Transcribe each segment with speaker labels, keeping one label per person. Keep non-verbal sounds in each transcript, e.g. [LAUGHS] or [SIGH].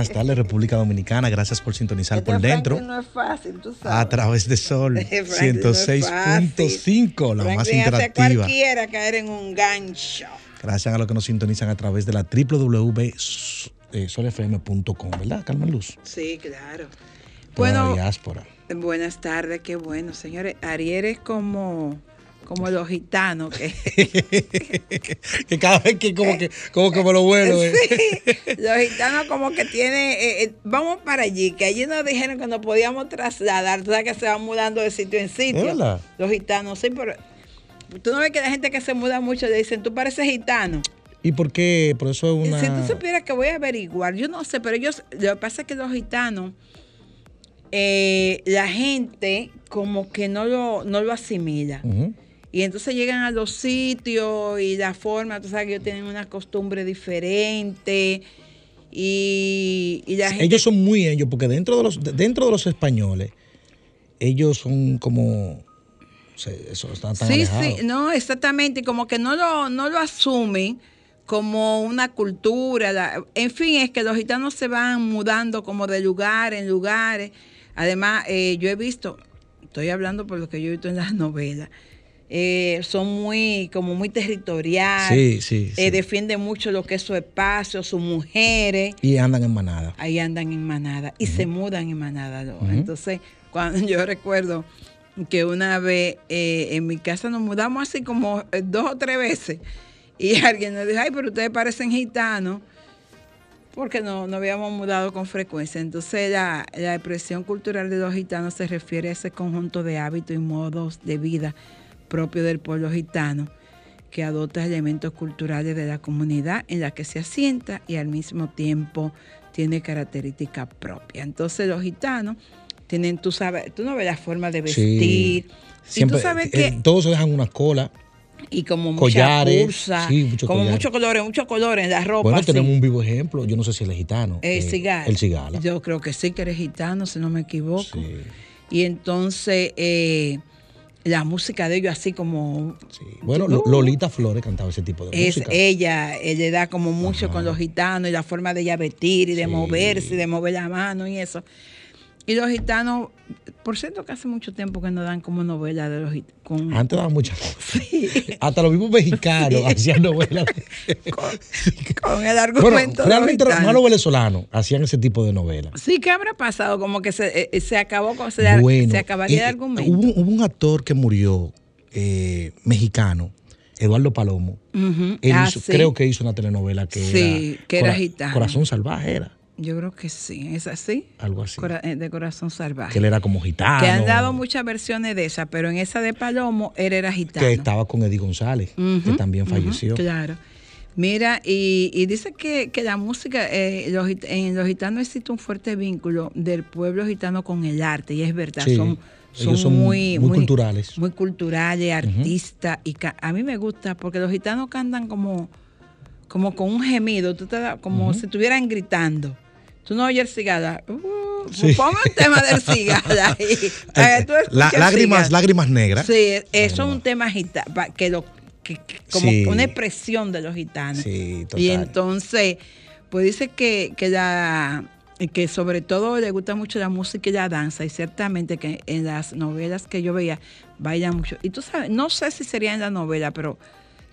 Speaker 1: Buenas tardes, República Dominicana. Gracias por sintonizar por dentro.
Speaker 2: No es fácil, tú sabes.
Speaker 1: A través de Sol [LAUGHS]
Speaker 2: Franklin no es
Speaker 1: 106.5, la más
Speaker 2: Franklin hace
Speaker 1: interactiva.
Speaker 2: cualquiera caer en un gancho.
Speaker 1: Gracias a los que nos sintonizan a través de la www.solfm.com, ¿verdad, Carmen Luz?
Speaker 2: Sí, claro.
Speaker 1: La diáspora.
Speaker 2: buenas tardes, qué bueno, señores. Ariel es como, como los gitanos que [LAUGHS]
Speaker 1: que cada vez que como que, como que me lo vuelo. eh.
Speaker 2: Sí, los gitanos como que tienen, eh, eh, vamos para allí, que allí nos dijeron que nos podíamos trasladar, tú sabes que se van mudando de sitio en sitio.
Speaker 1: ¿Verdad?
Speaker 2: Los gitanos, sí, pero tú no ves que la gente que se muda mucho le dicen, tú pareces gitano.
Speaker 1: ¿Y por qué? Por eso es una...
Speaker 2: Si tú supieras que voy a averiguar, yo no sé, pero ellos, lo que pasa es que los gitanos, eh, la gente como que no lo, no lo asimila.
Speaker 1: Ujú.
Speaker 2: Y entonces llegan a los sitios y la forma, tú sabes que ellos tienen una costumbre diferente. Y, y la gente.
Speaker 1: Ellos son muy ellos, porque dentro de los, dentro de los españoles, ellos son como... eso, están tan
Speaker 2: Sí, sí, no, exactamente, como que no lo, no lo asumen como una cultura. la- en fin, es que los gitanos se van mudando como de lugar en lugares. Además, eh, yo he visto, estoy hablando por lo que yo he visto en las novelas, eh, son muy, como muy territoriales,
Speaker 1: Sí, sí, sí.
Speaker 2: eh, defienden mucho lo que es su espacio, sus mujeres
Speaker 1: Y andan en manada.
Speaker 2: ahí andan en manada y se mudan en manada. Entonces, cuando [LAUGHS] yo recuerdo que una vez eh, en mi casa nos mudamos así como dos o tres veces y [LAUGHS] alguien nos dijo, ay, pero ustedes parecen gitanos porque no, no habíamos mudado con frecuencia. Entonces, la, la expresión cultural de los gitanos se refiere a ese conjunto de hábitos y modos de vida propio del pueblo gitano que adopta elementos culturales de la comunidad en la que se asienta y al mismo tiempo tiene características propias. Entonces los gitanos tienen, tú sabes, tú no ves la forma de vestir.
Speaker 1: Sí.
Speaker 2: y
Speaker 1: Siempre,
Speaker 2: tú sabes
Speaker 1: eh,
Speaker 2: que,
Speaker 1: todos se dejan una cola.
Speaker 2: y como mucha
Speaker 1: collares,
Speaker 2: cursa,
Speaker 1: sí, muchos
Speaker 2: como
Speaker 1: collares.
Speaker 2: muchos colores, muchos colores en la ropa.
Speaker 1: Bueno, tenemos un vivo ejemplo. Yo no sé si él es gitano.
Speaker 2: El
Speaker 1: eh,
Speaker 2: cigala.
Speaker 1: El cigala.
Speaker 2: Yo creo que sí, que eres gitano, si no me equivoco.
Speaker 1: Sí,
Speaker 2: Y entonces eh, la música de ellos así como...
Speaker 1: sí. Bueno, Lo- Lolita Flores cantaba ese tipo de
Speaker 2: Es
Speaker 1: música.
Speaker 2: ella, ella da como mucho
Speaker 1: Ajá.
Speaker 2: con los gitanos y la forma de ella vestir y de
Speaker 1: Sí.
Speaker 2: moverse y de mover la mano y eso. Y los gitanos, por cierto que hace mucho tiempo que no dan como novela de los gitanos. Con,
Speaker 1: Antes daban muchas cosas. Hasta los mismos mexicanos hacían novelas. [LAUGHS]
Speaker 2: con el
Speaker 1: bueno,
Speaker 2: argumento de los
Speaker 1: realmente los malos venezolanos hacían ese tipo de novelas.
Speaker 2: Sí, ¿qué habrá pasado? Como que se, eh, se acabó, con- se,
Speaker 1: bueno,
Speaker 2: se acabaría el
Speaker 1: eh,
Speaker 2: argumento.
Speaker 1: Hubo, hubo un actor que murió, eh, mexicano, Eduardo Palomo. Él
Speaker 2: Ah,
Speaker 1: hizo-
Speaker 2: sí.
Speaker 1: Creo que hizo una telenovela que
Speaker 2: Sí,
Speaker 1: era,
Speaker 2: que era
Speaker 1: Cora-
Speaker 2: gitano.
Speaker 1: Corazón Salvaje era,
Speaker 2: Yo creo que sí, es así.
Speaker 1: algo así.
Speaker 2: Cora- eh, de corazón salvaje.
Speaker 1: que él era como gitano.
Speaker 2: que han dado muchas versiones de esa, pero en esa de Palomo él era gitano.
Speaker 1: Que estaba con Eddie González, que también falleció.
Speaker 2: claro. Mira, y, y dice que, que la música, eh, los en los gitanos existe un fuerte vínculo del pueblo gitano con el arte, y es verdad,
Speaker 1: Sí,
Speaker 2: son,
Speaker 1: son muy culturales.
Speaker 2: Muy culturales, artistas, y a mí me gusta porque los gitanos cantan como, como con un gemido, tú te como si estuvieran gritando. Tú no oyes el cigala. Uh,
Speaker 1: Sí.
Speaker 2: Ponme un tema del [LAUGHS] cigala. ahí, para que tú
Speaker 1: La-
Speaker 2: escuches
Speaker 1: lágrimas, lágrimas negras.
Speaker 2: Sí, eso es un tema que lo que, que- como
Speaker 1: Sí.
Speaker 2: una expresión de los gitanos.
Speaker 1: Sí, total.
Speaker 2: y entonces, pues dice que, que la que sobre todo le gusta mucho la música y la danza, y ciertamente que en las novelas que yo veía bailan mucho. Y tú sabes, no sé si sería en la novela, pero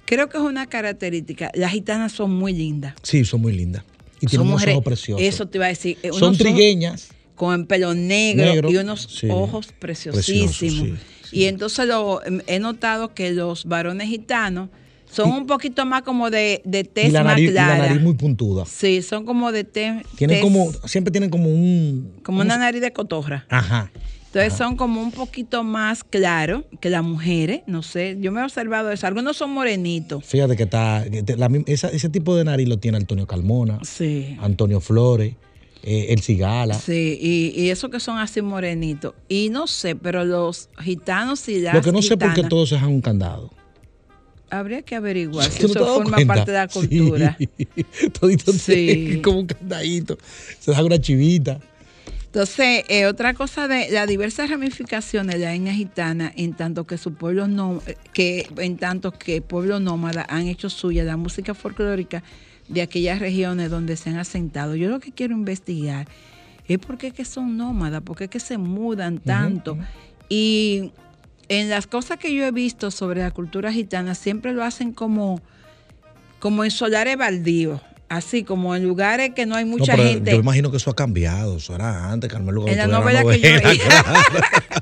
Speaker 2: creo que es una característica. Las gitanas son muy lindas.
Speaker 1: Sí, son muy lindas. Y
Speaker 2: son
Speaker 1: tienen unos
Speaker 2: mujeres,
Speaker 1: ojos preciosos.
Speaker 2: Eso te iba a decir.
Speaker 1: son trigueñas.
Speaker 2: con el pelo negro,
Speaker 1: Negro,
Speaker 2: y unos
Speaker 1: sí.
Speaker 2: ojos preciosísimos.
Speaker 1: Precioso, sí,
Speaker 2: Y entonces lo, he notado que los varones gitanos son un poquito más como de, de
Speaker 1: Y
Speaker 2: tez más
Speaker 1: y la
Speaker 2: clara.
Speaker 1: nariz muy puntuda.
Speaker 2: Sí, son como de tez.
Speaker 1: Tienen
Speaker 2: tez-
Speaker 1: como, siempre tienen como un...
Speaker 2: como una nariz de cotorra.
Speaker 1: Ajá.
Speaker 2: Entonces son como un poquito más claros que las mujeres, no sé, yo me he observado eso. Algunos son morenitos.
Speaker 1: Fíjate que está, la esa- ese tipo de nariz lo tiene Antonio Carmona,
Speaker 2: Sí.
Speaker 1: Antonio Flores, eh, El Cigala.
Speaker 2: Sí, y, y esos que son así morenitos. Y no sé, pero los gitanos y las
Speaker 1: Lo que no sé por qué
Speaker 2: gitanas,
Speaker 1: todos se dejan un candado.
Speaker 2: Habría que averiguar [LAUGHS] si
Speaker 1: ¿Tú no
Speaker 2: eso forma
Speaker 1: cuenta?
Speaker 2: parte de la
Speaker 1: Sí.
Speaker 2: cultura. [LAUGHS]
Speaker 1: Todito
Speaker 2: Sí. [LAUGHS]
Speaker 1: como un candadito. Se deja una chivita.
Speaker 2: Entonces, eh, otra cosa de las diversas ramificaciones de la etnia gitana, en tanto que su pueblo no, que en tanto que pueblos nómadas han hecho suya la música folclórica de aquellas regiones donde se han asentado. Yo lo que quiero investigar es por qué que son nómadas, por qué que se mudan tanto. Y en las cosas que yo he visto sobre la cultura gitana, siempre lo hacen como, como en solares baldíos, así como en lugares que no hay mucha
Speaker 1: no, pero
Speaker 2: gente.
Speaker 1: Yo imagino que eso ha cambiado. Eso era antes, Carmelo.
Speaker 2: En la novela que yo veía.
Speaker 1: claro.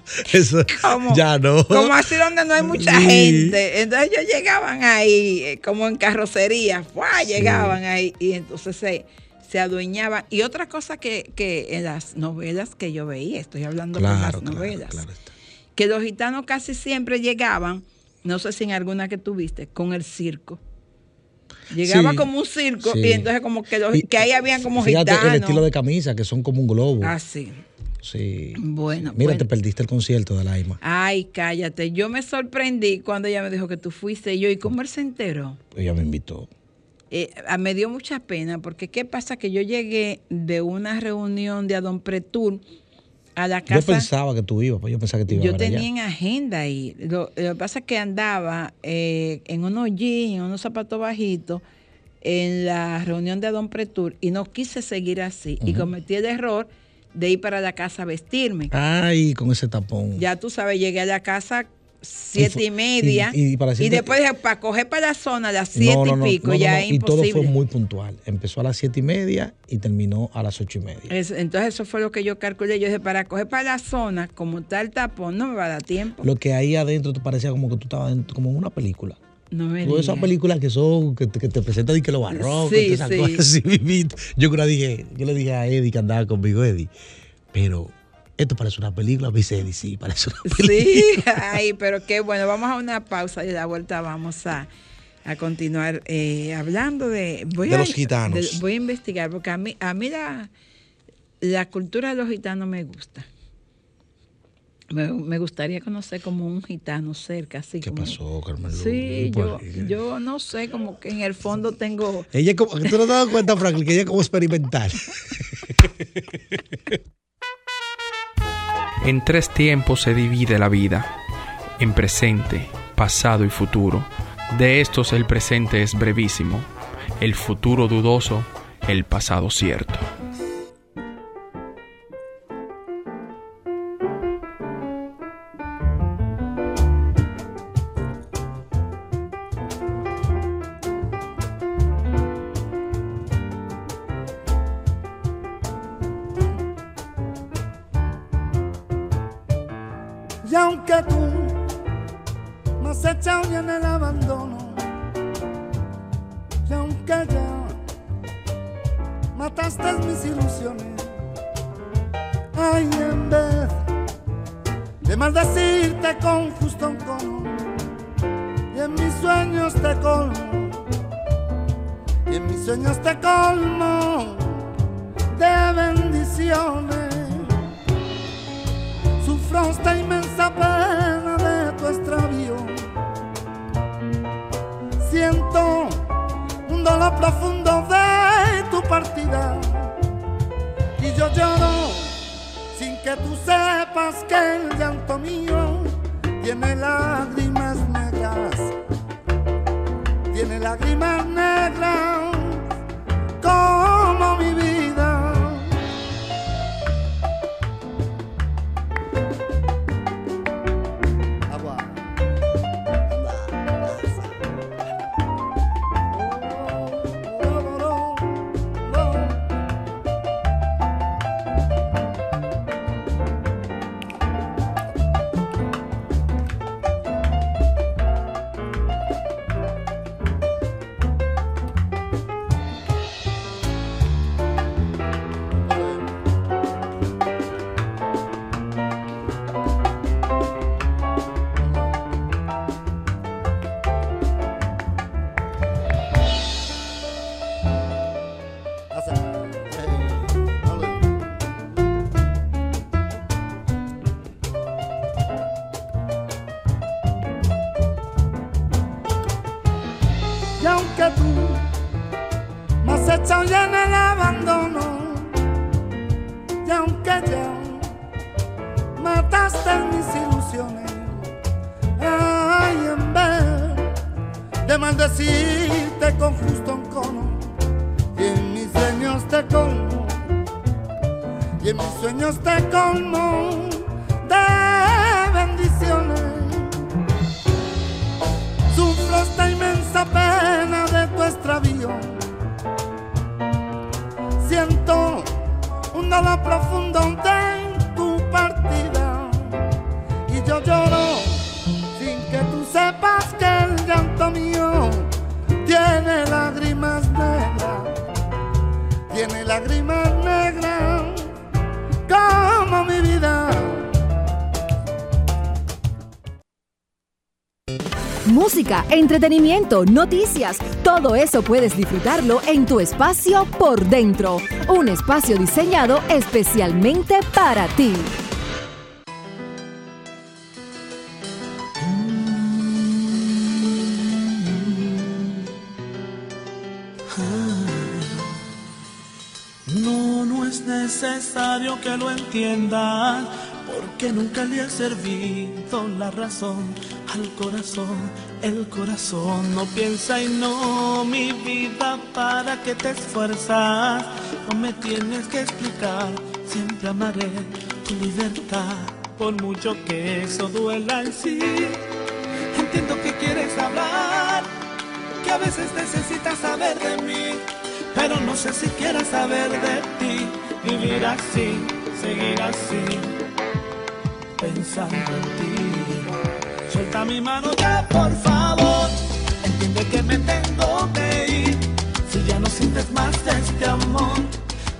Speaker 1: [LAUGHS] Eso
Speaker 2: como,
Speaker 1: ya no.
Speaker 2: como así donde no hay mucha
Speaker 1: Sí.
Speaker 2: gente. Entonces ellos llegaban ahí, eh, como en carrocería, ¡fua! llegaban ahí y entonces se, se adueñaban. Y otra cosa que, que en las novelas que yo veía, estoy hablando
Speaker 1: Claro,
Speaker 2: de las
Speaker 1: claro,
Speaker 2: novelas, que los gitanos casi siempre llegaban, no sé si en alguna que tuviste, con el circo. Llegaba
Speaker 1: Sí,
Speaker 2: como un circo
Speaker 1: sí.
Speaker 2: y entonces como que, los,
Speaker 1: Y-
Speaker 2: que ahí habían como
Speaker 1: Fíjate
Speaker 2: gitanos.
Speaker 1: el estilo de camisa, que son como un globo.
Speaker 2: Así.
Speaker 1: Sí.
Speaker 2: Bueno,
Speaker 1: Mira,
Speaker 2: bueno.
Speaker 1: te perdiste el concierto de Laima.
Speaker 2: Ay, cállate. Yo me sorprendí cuando ella me dijo que tú fuiste y yo. ¿Y cómo él se enteró?
Speaker 1: Ella me invitó.
Speaker 2: Eh, ah, me dio mucha pena porque ¿qué pasa? Que yo llegué de una reunión de Adon Pretur a la
Speaker 1: Yo
Speaker 2: casa.
Speaker 1: pensaba que tú ibas, pues yo pensaba que te ibas
Speaker 2: Yo
Speaker 1: a ver allá.
Speaker 2: tenía en agenda ahí. Lo, lo que pasa es que andaba eh, en unos jeans, en unos zapatos bajitos, en la reunión de Adon Pretur y no quise seguir así. Y cometí el error de ir para la casa a vestirme.
Speaker 1: Ay, con ese tapón.
Speaker 2: Ya tú sabes, llegué a la casa siete
Speaker 1: fue-
Speaker 2: y media.
Speaker 1: y-
Speaker 2: Y,
Speaker 1: y para
Speaker 2: después dije, para coger para la zona a las siete
Speaker 1: no, no, no,
Speaker 2: y pico, ya es
Speaker 1: Y todo
Speaker 2: imposible.
Speaker 1: fue muy puntual. Empezó a las siete y media y terminó a las ocho y media.
Speaker 2: Es- entonces eso fue lo que yo calculé. Yo dije, para coger para la zona, como tal tapón, no me va a dar tiempo.
Speaker 1: Lo que ahí adentro te parecía como que tú estabas dentro, como en una película.
Speaker 2: no me
Speaker 1: Todas esas películas que son, que te, que te presentan y que los barrocos,
Speaker 2: Sí,
Speaker 1: y esas
Speaker 2: sí.
Speaker 1: cosas [LAUGHS] así. Yo que le dije, yo le dije a Eddie que andaba conmigo, Eddie, pero esto parece una película, Eddie, sí, parece una película.
Speaker 2: Sí, [LAUGHS] ay, pero qué bueno. Vamos a una pausa y de la vuelta vamos a, a continuar eh, hablando de... Voy
Speaker 1: De
Speaker 2: a-
Speaker 1: los gitanos.
Speaker 2: de- voy a investigar, porque a mí, a mí la, la cultura de los gitanos me gusta. Me, me gustaría conocer como un gitano cerca, así
Speaker 1: ¿Qué
Speaker 2: como...
Speaker 1: pasó, Carmelo?
Speaker 2: Sí, yo, yo no sé, como que en el fondo tengo...
Speaker 1: Ella como, ¿tú no te has dado cuenta, Franklin, que ella es como experimental? [LAUGHS]
Speaker 3: En tres tiempos se divide la vida, en presente, pasado y futuro. De estos el presente es brevísimo, el futuro dudoso, el pasado cierto.
Speaker 4: Ay, en vez de maldecirte con justo encono, y en mis sueños te colmo, y en mis sueños te colmo de bendiciones. Sufro esta inmensa pena de tu extravío. Siento un dolor profundo de tu partida yo lloro sin que tú sepas que el llanto mío tiene lágrimas negras, tiene lágrimas negras que tú me has echado ya en el abandono. Y aunque ya mataste mis ilusiones, ay, en vez de maldecirte con justo encono, y en mis sueños te colmo, y en mis sueños te colmo pena de tu extravío. Siento un dolor profundo de tu partida. Y yo lloro sin que tú sepas que el llanto mío tiene lágrimas negras. Tiene lágrimas
Speaker 5: Música, entretenimiento, noticias, todo eso puedes disfrutarlo en tu espacio por dentro. Un espacio diseñado especialmente para ti.
Speaker 6: No, no es necesario que lo entiendas, porque nunca le he servido la razón al corazón. El corazón no piensa y no, mi vida, para que te esfuerzas. No me tienes que explicar, siempre amaré tu libertad, por mucho que eso duela en sí. Entiendo que quieres hablar, que a veces necesitas saber de mí, pero no sé si quieres saber de ti. Vivir así, seguir así, pensando en ti. Suelta mi mano ya, por favor. Entiende que me tengo que ir. Si ya no sientes más de este amor,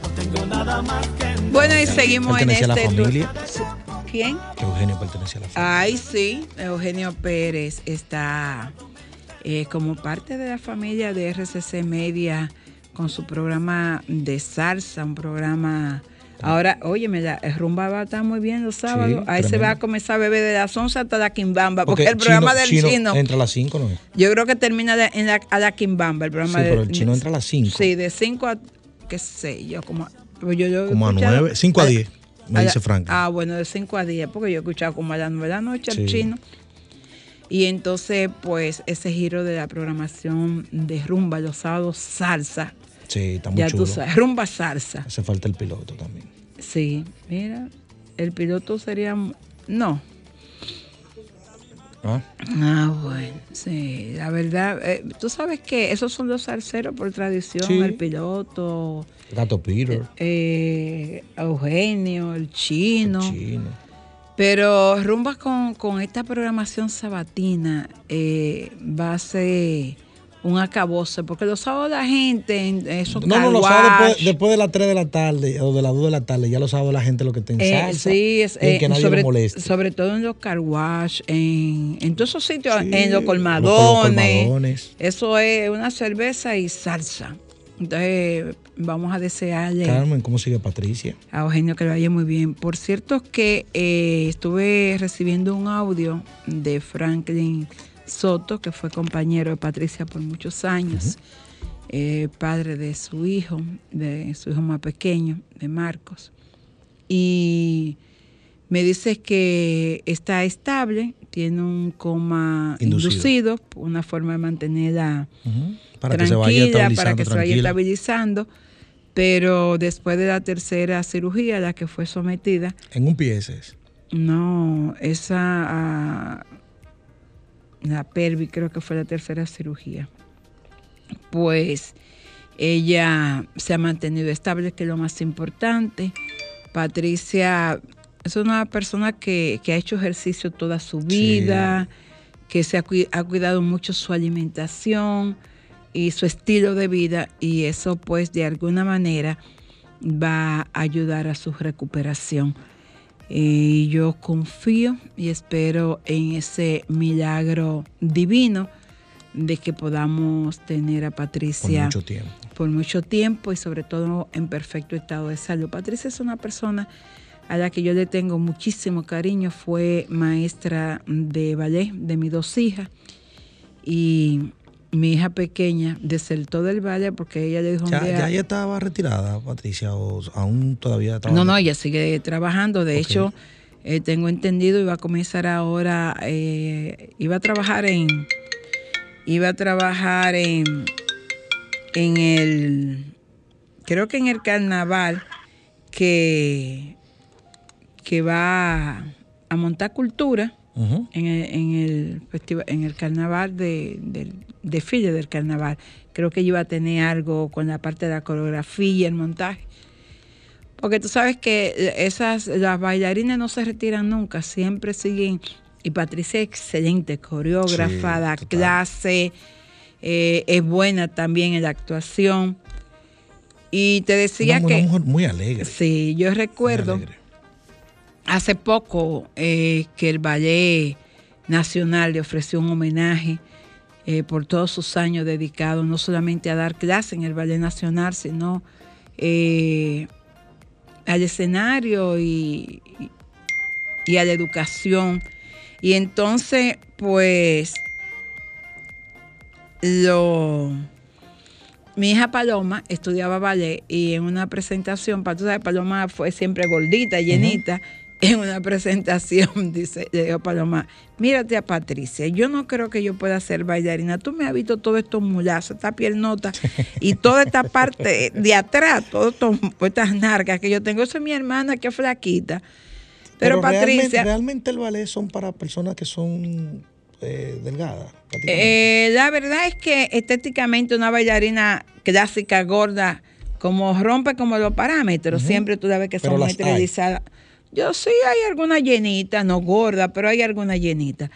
Speaker 6: no tengo nada más que.
Speaker 2: Bueno, y seguimos en
Speaker 1: a la
Speaker 2: este.
Speaker 1: familia.
Speaker 2: ¿Quién?
Speaker 1: Eugenio pertenece a la familia.
Speaker 2: Ay, sí, Eugenio Pérez está eh, como parte de la familia de RCC Media con su programa de salsa, un programa... Ahora, oye, la rumba va a estar muy bien los sábados. Ahí se
Speaker 1: tremendo.
Speaker 2: va a comenzar a beber de las 11 hasta la quimbamba, porque,
Speaker 1: Porque
Speaker 2: el programa del
Speaker 1: chino,
Speaker 2: chino,
Speaker 1: entra a las 5, ¿no
Speaker 2: yo creo que termina de- en la, a la quimbamba, el programa
Speaker 1: Sí,
Speaker 2: de-
Speaker 1: pero el chino entra a las 5.
Speaker 2: Sí, de 5 a, qué sé yo, como, pues yo, yo
Speaker 1: Como a
Speaker 2: escuchado-
Speaker 1: 9, 5 a 10, me
Speaker 2: a
Speaker 1: dice Frank.
Speaker 2: Ah, bueno, de 5 a 10, porque yo he escuchado como a las 9 de la noche al
Speaker 1: Sí.
Speaker 2: chino. Y entonces, pues, ese giro de la programación de rumba los sábados, salsa.
Speaker 1: Sí, está muy
Speaker 2: Ya
Speaker 1: chulo.
Speaker 2: tú sabes, rumba salsa.
Speaker 1: Hace falta el piloto también.
Speaker 2: Sí, mira, el piloto sería. No.
Speaker 1: ¿Ah?
Speaker 2: Ah, bueno, sí, la verdad, eh, tú sabes que esos son los salseros por tradición,
Speaker 1: Sí.
Speaker 2: el piloto,
Speaker 1: Gato Peter,
Speaker 2: eh, Eugenio, el chino.
Speaker 1: el chino.
Speaker 2: Pero rumba con, con esta programación sabatina eh, va a ser un acabose, porque los sábados la gente en esos
Speaker 1: No, no, los sábados después, después de las 3 de la tarde o de las 2 de la tarde, ya los sábados la gente lo que está en
Speaker 2: eh, sí, es, eh,
Speaker 1: que nadie
Speaker 2: sobre,
Speaker 1: moleste.
Speaker 2: sobre todo en los car wash, en, en todos esos sitios,
Speaker 1: Sí,
Speaker 2: en los
Speaker 1: los
Speaker 2: colmadones.
Speaker 1: colmadones.
Speaker 2: Eso es una cerveza y salsa. Entonces, vamos a desearle
Speaker 1: Carmen, ¿cómo sigue Patricia?
Speaker 2: a Eugenio que le vaya muy bien. Por cierto que eh, estuve recibiendo un audio de Franklin Soto, que fue compañero de Patricia por muchos años, eh, padre de su hijo, de su hijo más pequeño, de Marcos. Y me dice que está estable, tiene un coma
Speaker 1: Inducido.
Speaker 2: inducido, una forma de mantenerla
Speaker 1: Ujú. Para que se vaya
Speaker 2: tranquila,
Speaker 1: estabilizando.
Speaker 2: para que se vaya estabilizando. Pero después de la tercera cirugía a la que fue sometida,
Speaker 1: En un pie ese es.
Speaker 2: no, esa, ah, la pelvis creo que fue la tercera cirugía, pues ella se ha mantenido estable, que es lo más importante. Patricia es una persona que, que ha hecho ejercicio toda su vida, que se ha, ha cuidado mucho su alimentación y su estilo de vida y eso pues de alguna manera va a ayudar a su recuperación. Y yo confío y espero en ese milagro divino de que podamos tener a
Speaker 1: Por
Speaker 2: Patricia
Speaker 1: mucho tiempo.
Speaker 2: por mucho tiempo y sobre todo en perfecto estado de salud. Patricia es una persona a la que yo le tengo muchísimo cariño, fue maestra de ballet de mis dos hijas y mi hija pequeña desertó del valle porque ella le dijo
Speaker 1: Ya, ya ella estaba retirada, Patricia, o aún todavía estaba.
Speaker 2: No, no, ella sigue trabajando. De hecho, eh, tengo entendido, iba a comenzar ahora, eh, iba a trabajar en, iba a trabajar en, en el, creo que en el carnaval que, que va a montar cultura en el, en el festival, en el carnaval de, del desfile del carnaval. Creo que iba a tener algo con la parte de la coreografía y el montaje. Porque tú sabes que esas, las bailarinas no se retiran nunca, siempre siguen. Y Patricia es excelente, coreógrafa,
Speaker 1: Sí,
Speaker 2: da
Speaker 1: total.
Speaker 2: clase, eh, es buena también en la actuación. Y te decía
Speaker 1: Una,
Speaker 2: que.
Speaker 1: una mujer muy alegre.
Speaker 2: Sí, yo recuerdo hace poco eh, que el Ballet Nacional le ofreció un homenaje eh, por todos sus años dedicados no solamente a dar clase en el Ballet Nacional, sino eh, al escenario y, a la educación. Y entonces, pues, lo... Mi hija Paloma estudiaba ballet y en una presentación, para tú sabes, Paloma fue siempre gordita, llenita. [LAUGHS] En una presentación, [LAUGHS] dice, le dijo Paloma, mírate a Patricia, yo no creo que yo pueda ser bailarina. Tú me has visto todos estos mulazos, esta piernota y toda esta parte de atrás, todas estas nargas que yo tengo. Esa es mi hermana que es flaquita. Pero,
Speaker 1: realmente,
Speaker 2: Patricia,
Speaker 1: realmente el ballet son para personas que son eh.
Speaker 2: Eh, la verdad es que estéticamente una bailarina clásica, gorda, como rompe como los parámetros, siempre tú la ves que
Speaker 1: Pero
Speaker 2: son muy. Yo sí hay alguna llenita, no gorda, pero hay alguna llenita.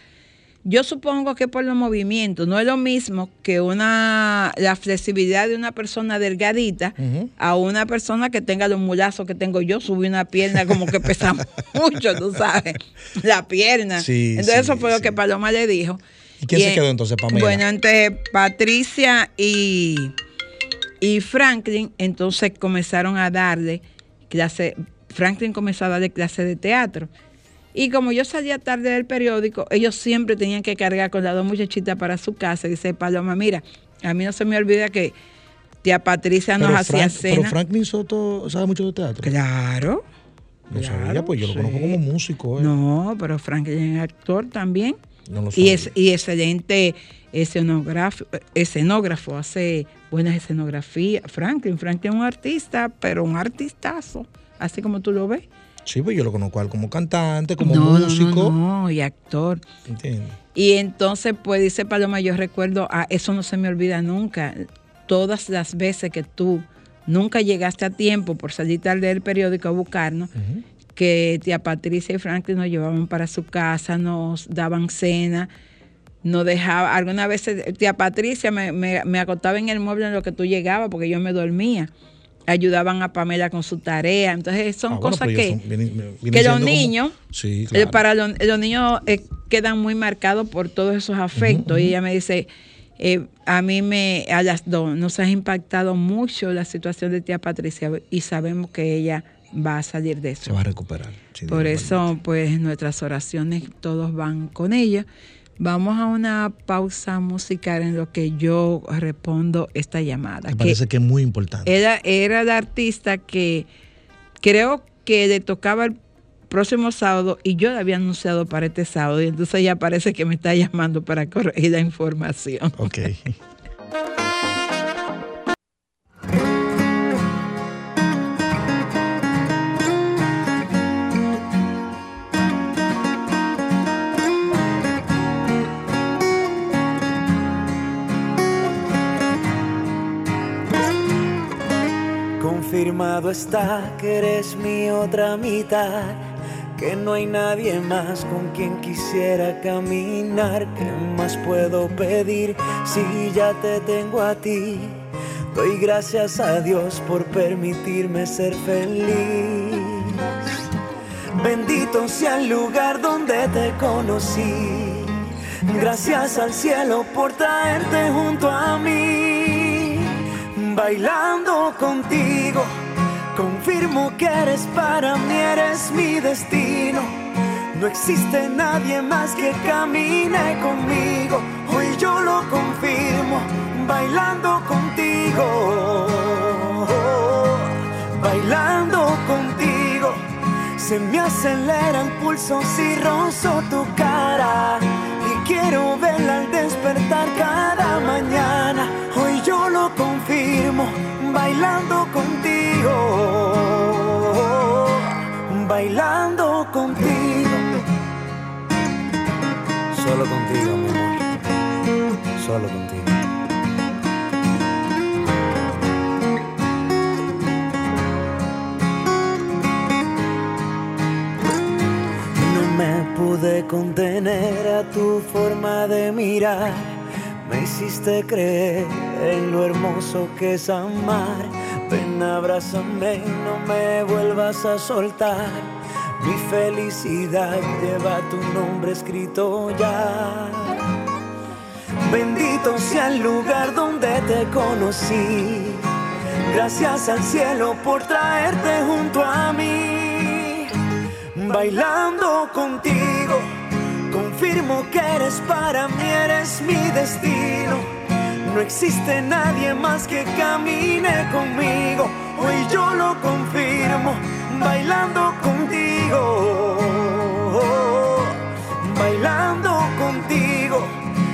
Speaker 2: Yo supongo que por los movimientos, no es lo mismo que una la flexibilidad de una persona delgadita a una persona que tenga los mulazos que tengo yo, subí una pierna como que pesa [LAUGHS] mucho, tú sabes, la pierna.
Speaker 1: Sí,
Speaker 2: Entonces
Speaker 1: sí,
Speaker 2: eso fue lo que Paloma le dijo.
Speaker 1: ¿Y quién se quedó entonces, Pamela?
Speaker 2: Bueno, entre Patricia y, y Franklin, entonces comenzaron a darle clase, Franklin comenzó a darle clase de teatro. Y como yo salía tarde del periódico, ellos siempre tenían que cargar con las dos muchachitas para su casa. Y dice Paloma, mira, a mí no se me olvida que tía Patricia nos
Speaker 1: pero,
Speaker 2: hacía
Speaker 1: Frank- pero
Speaker 2: cena.
Speaker 1: Franklin Soto sabe mucho de teatro.
Speaker 2: Claro.
Speaker 1: No sabía, pues yo lo conozco como músico. eh.
Speaker 2: No, pero Franklin es actor también.
Speaker 1: No lo
Speaker 2: y, es, y excelente escenógrafo, escenógrafo, hace buenas escenografías. Franklin, Franklin es un artista, pero un artistazo, así como tú lo ves.
Speaker 1: Sí, pues yo lo conozco a él como cantante, como
Speaker 2: no,
Speaker 1: músico.
Speaker 2: no, no, y actor.
Speaker 1: ¿Entiendes?
Speaker 2: Y entonces, pues dice Paloma, yo recuerdo, ah, eso no se me olvida nunca. Todas las veces que tú nunca llegaste a tiempo por salir tarde del periódico a buscarnos, que tía Patricia y Franklin nos llevaban para su casa, nos daban cena, nos dejaba, algunas veces tía Patricia me, me, me acostaba en el mueble en lo que tú llegabas porque yo me dormía. Ayudaban a Pamela con su tarea. Entonces son
Speaker 1: Ah, bueno,
Speaker 2: cosas
Speaker 1: pero
Speaker 2: que,
Speaker 1: ellos son- vienen- vienen
Speaker 2: que los
Speaker 1: como-
Speaker 2: niños, eh,
Speaker 1: claro.
Speaker 2: para los, los niños eh, quedan muy marcados por todos esos afectos. Y ella me dice, eh, a mí me, a las dos, nos ha impactado mucho la situación de tía Patricia y sabemos que ella va a salir de
Speaker 1: Se
Speaker 2: eso.
Speaker 1: va a recuperar. sí,
Speaker 2: Por eso, pues nuestras oraciones todos van con ella. Vamos a una pausa musical en lo que yo respondo esta llamada.
Speaker 1: Me parece que es muy importante.
Speaker 2: era, era la artista que creo que le tocaba el próximo sábado y yo la había anunciado para este sábado y entonces ella parece que me está llamando para corregir la información.
Speaker 1: Ok. [LAUGHS]
Speaker 7: Confirmado está que eres mi otra mitad, que no hay nadie más con quien quisiera caminar. ¿Qué más puedo pedir si ya te tengo a ti? Doy gracias a Dios por permitirme ser feliz. Bendito sea el lugar donde te conocí. Gracias al cielo por traerte junto a mí. Bailando contigo, confirmo que eres para mí, eres mi destino. No existe nadie más que camine conmigo. Hoy yo lo confirmo, bailando contigo, bailando contigo. Se me acelera el pulso si rozo tu cara y quiero verla al despertar bailando contigo, bailando contigo. Solo contigo, mi amor. Solo contigo. No me pude contener a tu forma de mirar. Me hiciste creer en lo hermoso que es amar. Ven, abrázame y no me vuelvas a soltar. Mi felicidad lleva tu nombre escrito ya. Bendito sea el lugar donde te conocí. Gracias al cielo por traerte junto a mí. Bailando contigo, confirmo que eres para mí, eres mi destino. No existe nadie más que camine conmigo. Hoy yo lo confirmo, bailando contigo. Bailando contigo.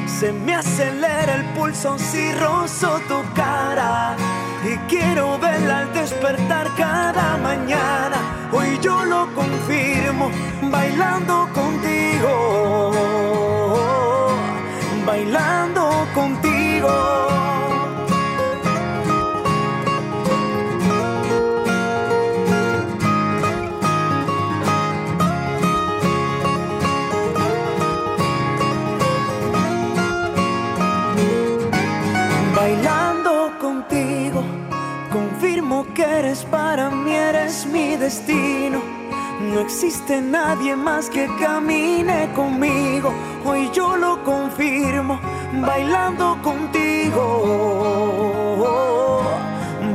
Speaker 7: Se me acelera el pulso si rozo tu cara. Y quiero verla al despertar cada mañana. Hoy yo lo confirmo, bailando contigo. Existe nadie más que camine conmigo. Hoy yo lo confirmo, bailando contigo.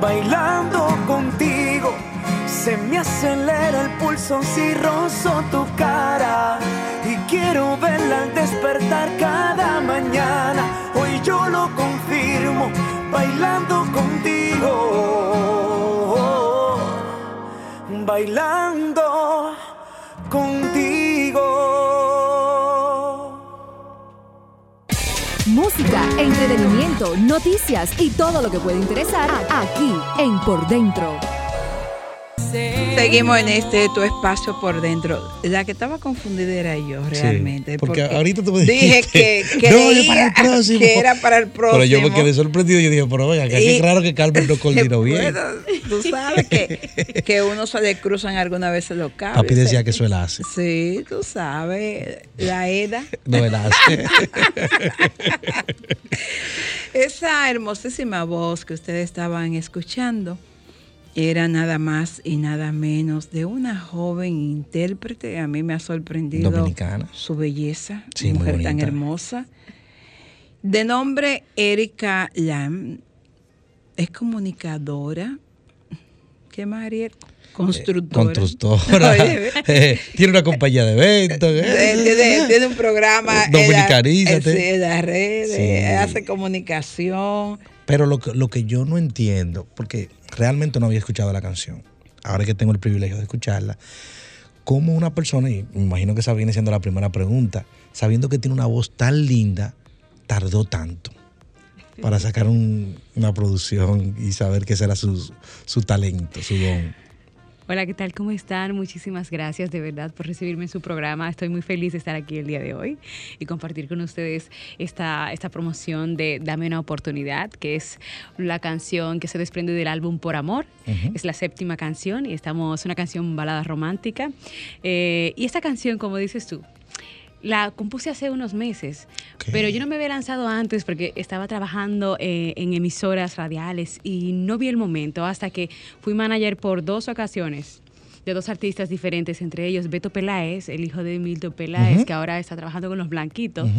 Speaker 7: Bailando contigo. Se me acelera el pulso si rozo tu cara. Y quiero verla al despertar cada mañana. Hoy yo lo confirmo, bailando contigo. Bailando
Speaker 5: entretenimiento, noticias y todo lo que puede interesar aquí en Por Dentro.
Speaker 2: Seguimos en este tu espacio por dentro. La que estaba confundida era yo realmente.
Speaker 1: porque ahorita tú me
Speaker 2: dije que,
Speaker 1: dijiste, "No, es para el
Speaker 2: creía
Speaker 1: próximo".
Speaker 2: que era para el próximo.
Speaker 1: Pero yo me quedé sorprendido. Yo dije, pero venga, que
Speaker 2: Y-
Speaker 1: raro que Carmen no [LAUGHS] coordinó bien.
Speaker 2: Tú sabes que, que uno se le cruzan algunas veces los cables.
Speaker 1: Papi decía que eso hace.
Speaker 2: Sí, tú sabes, la EDA.
Speaker 1: No él hace. [LAUGHS]
Speaker 2: Esa hermosísima voz que ustedes estaban escuchando era nada más y nada menos de una joven intérprete. A mí me ha sorprendido
Speaker 1: Dominicana.
Speaker 2: su belleza,
Speaker 1: Sí, muy
Speaker 2: mujer tan hermosa. De nombre Erika Lam, es comunicadora. ¿Qué más, Ariel? Constructora.
Speaker 1: Constructora. [LAUGHS]
Speaker 2: Oye, [LAUGHS]
Speaker 1: Eh, tiene una compañía de eventos.
Speaker 2: Eh,
Speaker 1: eh.
Speaker 2: Tiene, un programa
Speaker 1: Dominicanízate.
Speaker 2: en las redes,
Speaker 1: Sí.
Speaker 2: hace comunicación.
Speaker 1: Pero lo que, lo que yo no entiendo, porque realmente no había escuchado la canción, ahora que tengo el privilegio de escucharla, cómo una persona, y me imagino que esa viene siendo la primera pregunta, sabiendo que tiene una voz tan linda, tardó tanto para sacar un- una producción y saber que ese era su, su talento, su don.
Speaker 8: Hola, ¿qué tal? ¿Cómo están? Muchísimas gracias de verdad por recibirme en su programa. Estoy muy feliz de estar aquí el día de hoy y compartir con ustedes esta, esta promoción de Dame una oportunidad, que es la canción que se desprende del álbum Por Amor.
Speaker 9: Ujú.
Speaker 8: Es la séptima canción y estamos una canción balada romántica. Eh, y esta canción, como dices tú, la compuse hace unos meses, pero yo no me había lanzado antes porque estaba trabajando eh, en emisoras radiales y no vi el momento hasta que fui manager por dos ocasiones de dos artistas diferentes, entre ellos Beto Peláez, el hijo de Milton Peláez, que ahora está trabajando con los Blanquitos,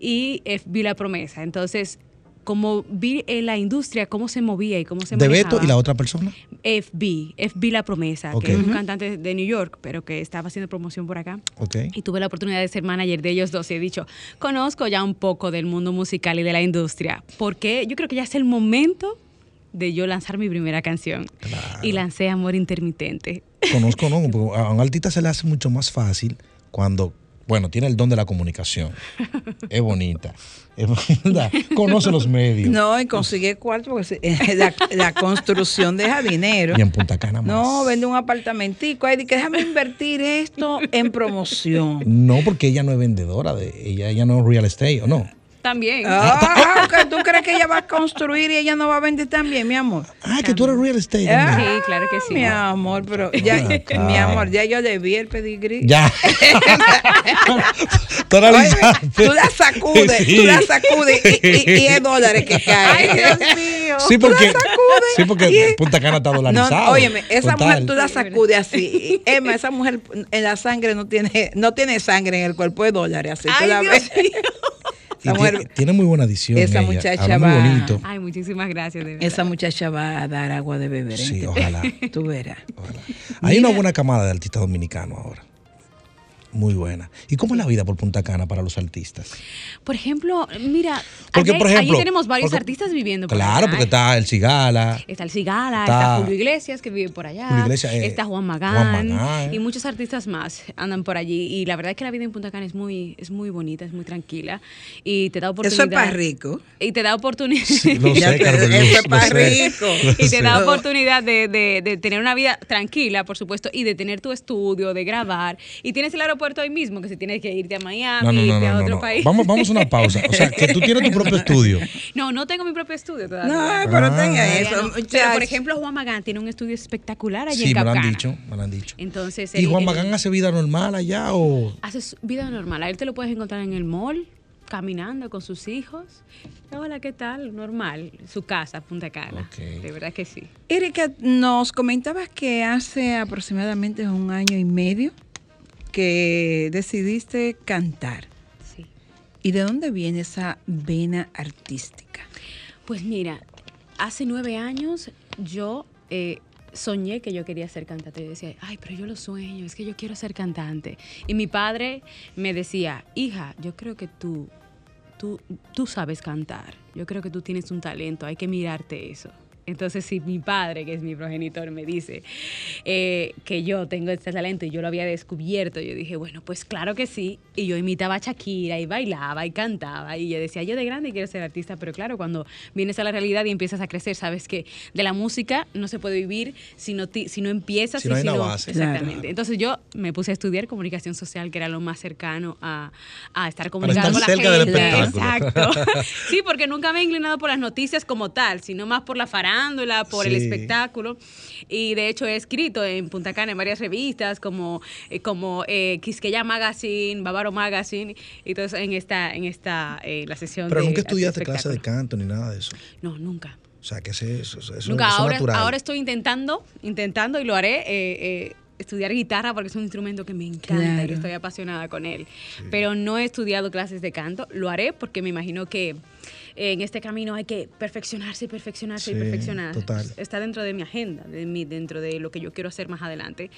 Speaker 8: y eh, vi la promesa. Entonces como vi en la industria cómo se movía y cómo se
Speaker 1: De
Speaker 8: manejaba.
Speaker 1: Beto y la otra persona.
Speaker 8: FB, FB La Promesa, que es un cantante de New York, pero que estaba haciendo promoción por acá.
Speaker 1: Ok.
Speaker 8: Y tuve la oportunidad de ser manager de ellos dos y he dicho, conozco ya un poco del mundo musical y de la industria, porque yo creo que ya es el momento de yo lanzar mi primera canción. Y lancé Amor Intermitente.
Speaker 1: Conozco, ¿no? [LAUGHS] Porque A un artista se le hace mucho más fácil cuando, bueno, tiene el don de la comunicación. Es bonita. Es verdad. Conoce los medios.
Speaker 2: No, y consigue cuarto porque eh, la, la construcción deja dinero.
Speaker 1: Y en Punta Cana más.
Speaker 2: No, vende un apartamentico. Que déjame invertir esto en promoción.
Speaker 1: No, porque ella no es vendedora, de ella, ella no es real estate, ¿o no?
Speaker 8: También. [LAUGHS]
Speaker 2: Ah, ok, ¿tú crees que ella va a construir y ella no va a vender también, mi amor?
Speaker 1: Ah, que tú eres real estate.
Speaker 2: Ah.
Speaker 8: Sí, claro que sí.
Speaker 2: Mi amor, pero ya, [LAUGHS] mi amor, ya yo debí el pedigrí.
Speaker 1: Ya. [LAUGHS] Tú
Speaker 2: tú la sacudes,
Speaker 1: Sí.
Speaker 2: tú la sacudes y, y, y es dólares que caen.
Speaker 8: Ay, Dios mío.
Speaker 1: Sí, porque,
Speaker 2: Tú la sacudes
Speaker 1: sí, porque
Speaker 2: y-
Speaker 1: Punta Cana está dolarizado.
Speaker 2: No, óyeme, esa
Speaker 1: Total.
Speaker 2: mujer tú la sacudes así. Emma, esa mujer en la sangre no tiene, no tiene sangre en el cuerpo de dólares. Así tú
Speaker 8: Ay,
Speaker 2: la
Speaker 8: Dios
Speaker 2: ves.
Speaker 8: mío.
Speaker 1: Y tiene,
Speaker 2: mujer-
Speaker 1: tiene muy buena edición.
Speaker 2: Esa
Speaker 1: ella.
Speaker 2: muchacha
Speaker 1: Habla muy
Speaker 2: va-
Speaker 1: bonito.
Speaker 8: Ay, muchísimas gracias, de.
Speaker 2: Esa muchacha va a dar agua de beber. ¿eh?
Speaker 1: Sí, ojalá. [LAUGHS]
Speaker 2: Tú verás.
Speaker 1: Hay una buena camada de artistas dominicanos ahora. Muy buena. ¿Y cómo es la vida por Punta Cana para los artistas?
Speaker 8: Por ejemplo, mira,
Speaker 1: Porque,
Speaker 8: allí,
Speaker 1: por ejemplo,
Speaker 8: allí tenemos varios
Speaker 1: porque-
Speaker 8: artistas viviendo por
Speaker 1: Claro,
Speaker 8: allá.
Speaker 1: porque está el Cigala.
Speaker 8: Está el Cigala,
Speaker 1: Está-
Speaker 8: está, Julio Iglesias que vive por allá,
Speaker 1: Julio Iglesias, eh,
Speaker 8: está Juan Magán,
Speaker 1: Juan Magán.
Speaker 8: y muchos artistas más andan por allí. Y la verdad es que la vida en Punta Cana es muy, es muy bonita, es muy tranquila y te da oportunidad.
Speaker 2: Eso es para rico.
Speaker 8: Y te da oportunidad.
Speaker 1: Sí, lo sé, [LAUGHS] Carmen
Speaker 2: eso es
Speaker 1: lo
Speaker 2: pa'
Speaker 1: sé.
Speaker 2: rico. [LAUGHS]
Speaker 8: Y te da oportunidad de, de- de tener una vida tranquila, por supuesto, y de tener tu estudio, de grabar. Y tienes el aeropuerto ahí mismo, que si tienes que irte a Miami,
Speaker 1: No, no, no,
Speaker 8: irte a
Speaker 1: no,
Speaker 8: otro
Speaker 1: no.
Speaker 8: país.
Speaker 1: Vamos, vamos a una pausa. O sea, que tú tienes tu propio [LAUGHS] estudio.
Speaker 8: No, no tengo mi propio estudio todavía.
Speaker 2: No, pero
Speaker 1: Ah.
Speaker 2: tenga eso.
Speaker 8: no. Pero, por ejemplo, Juan Magán tiene un estudio espectacular allí
Speaker 1: Sí,
Speaker 8: en
Speaker 1: me lo han
Speaker 8: Capcana.
Speaker 1: dicho, me lo han dicho.
Speaker 8: Entonces,
Speaker 1: ¿Y
Speaker 8: él-
Speaker 1: Juan
Speaker 8: él
Speaker 1: Magán hace vida normal allá o...?
Speaker 8: hace vida normal. A él te lo puedes encontrar en el mall, caminando con sus hijos. Hola, ¿qué tal? Normal. Su casa, Punta Cana.
Speaker 1: Ok.
Speaker 8: De verdad que sí.
Speaker 2: Erika, nos comentabas que hace aproximadamente un año y medio que decidiste cantar.
Speaker 8: Sí.
Speaker 2: ¿Y de dónde viene esa vena artística?
Speaker 8: Pues mira, hace nueve años yo eh, soñé que yo quería ser cantante. Yo decía, ay, pero yo lo sueño, es que yo quiero ser cantante. Y mi padre me decía, hija, yo creo que tú, tú, tú sabes cantar. Yo creo que tú tienes un talento, hay que mirarte eso. Entonces, si mi padre, que es mi progenitor, me dice eh, que yo tengo este talento y yo lo había descubierto, yo dije, bueno, pues claro que sí. Y yo imitaba a Shakira y bailaba y cantaba. Y yo decía, yo de grande quiero ser artista. Pero claro, cuando vienes a la realidad y empiezas a crecer, sabes que de la música no se puede vivir si no, ti- si no empiezas
Speaker 1: Si
Speaker 8: y
Speaker 1: no hay
Speaker 8: si
Speaker 1: una
Speaker 8: no.
Speaker 1: base.
Speaker 8: Exactamente.
Speaker 2: Claro.
Speaker 8: Entonces yo me puse a estudiar comunicación social, que era lo más cercano a, a estar
Speaker 1: Para
Speaker 8: comunicando
Speaker 1: estar
Speaker 8: con la
Speaker 1: cerca
Speaker 8: gente. Exacto. [LAUGHS] Sí, porque nunca me he inclinado por las noticias como tal, sino más por la farándula, por el
Speaker 1: Sí.
Speaker 8: espectáculo. Y de hecho he escrito en Punta Cana en varias revistas como, eh, como eh, Quisqueya Magazine, Bávaro Magazine, y eso en esta, en esta eh, la sesión
Speaker 1: Pero
Speaker 8: de
Speaker 1: nunca estudiaste clase de canto ni nada de eso.
Speaker 8: No, nunca.
Speaker 1: O sea, que ese- eso, eso, eso,
Speaker 8: Nunca,
Speaker 1: eso es
Speaker 8: ahora,
Speaker 1: natural.
Speaker 8: ahora estoy intentando, intentando y lo haré, eh, eh, estudiar guitarra porque es un instrumento que me encanta
Speaker 2: Claro.
Speaker 8: y estoy apasionada con él. Pero no he estudiado clases de canto, lo haré porque me imagino que en este camino hay que perfeccionarse y perfeccionarse y
Speaker 1: Sí,
Speaker 8: perfeccionarse.
Speaker 1: total.
Speaker 8: Está dentro de mi agenda, de mi, dentro de lo que yo quiero hacer más adelante.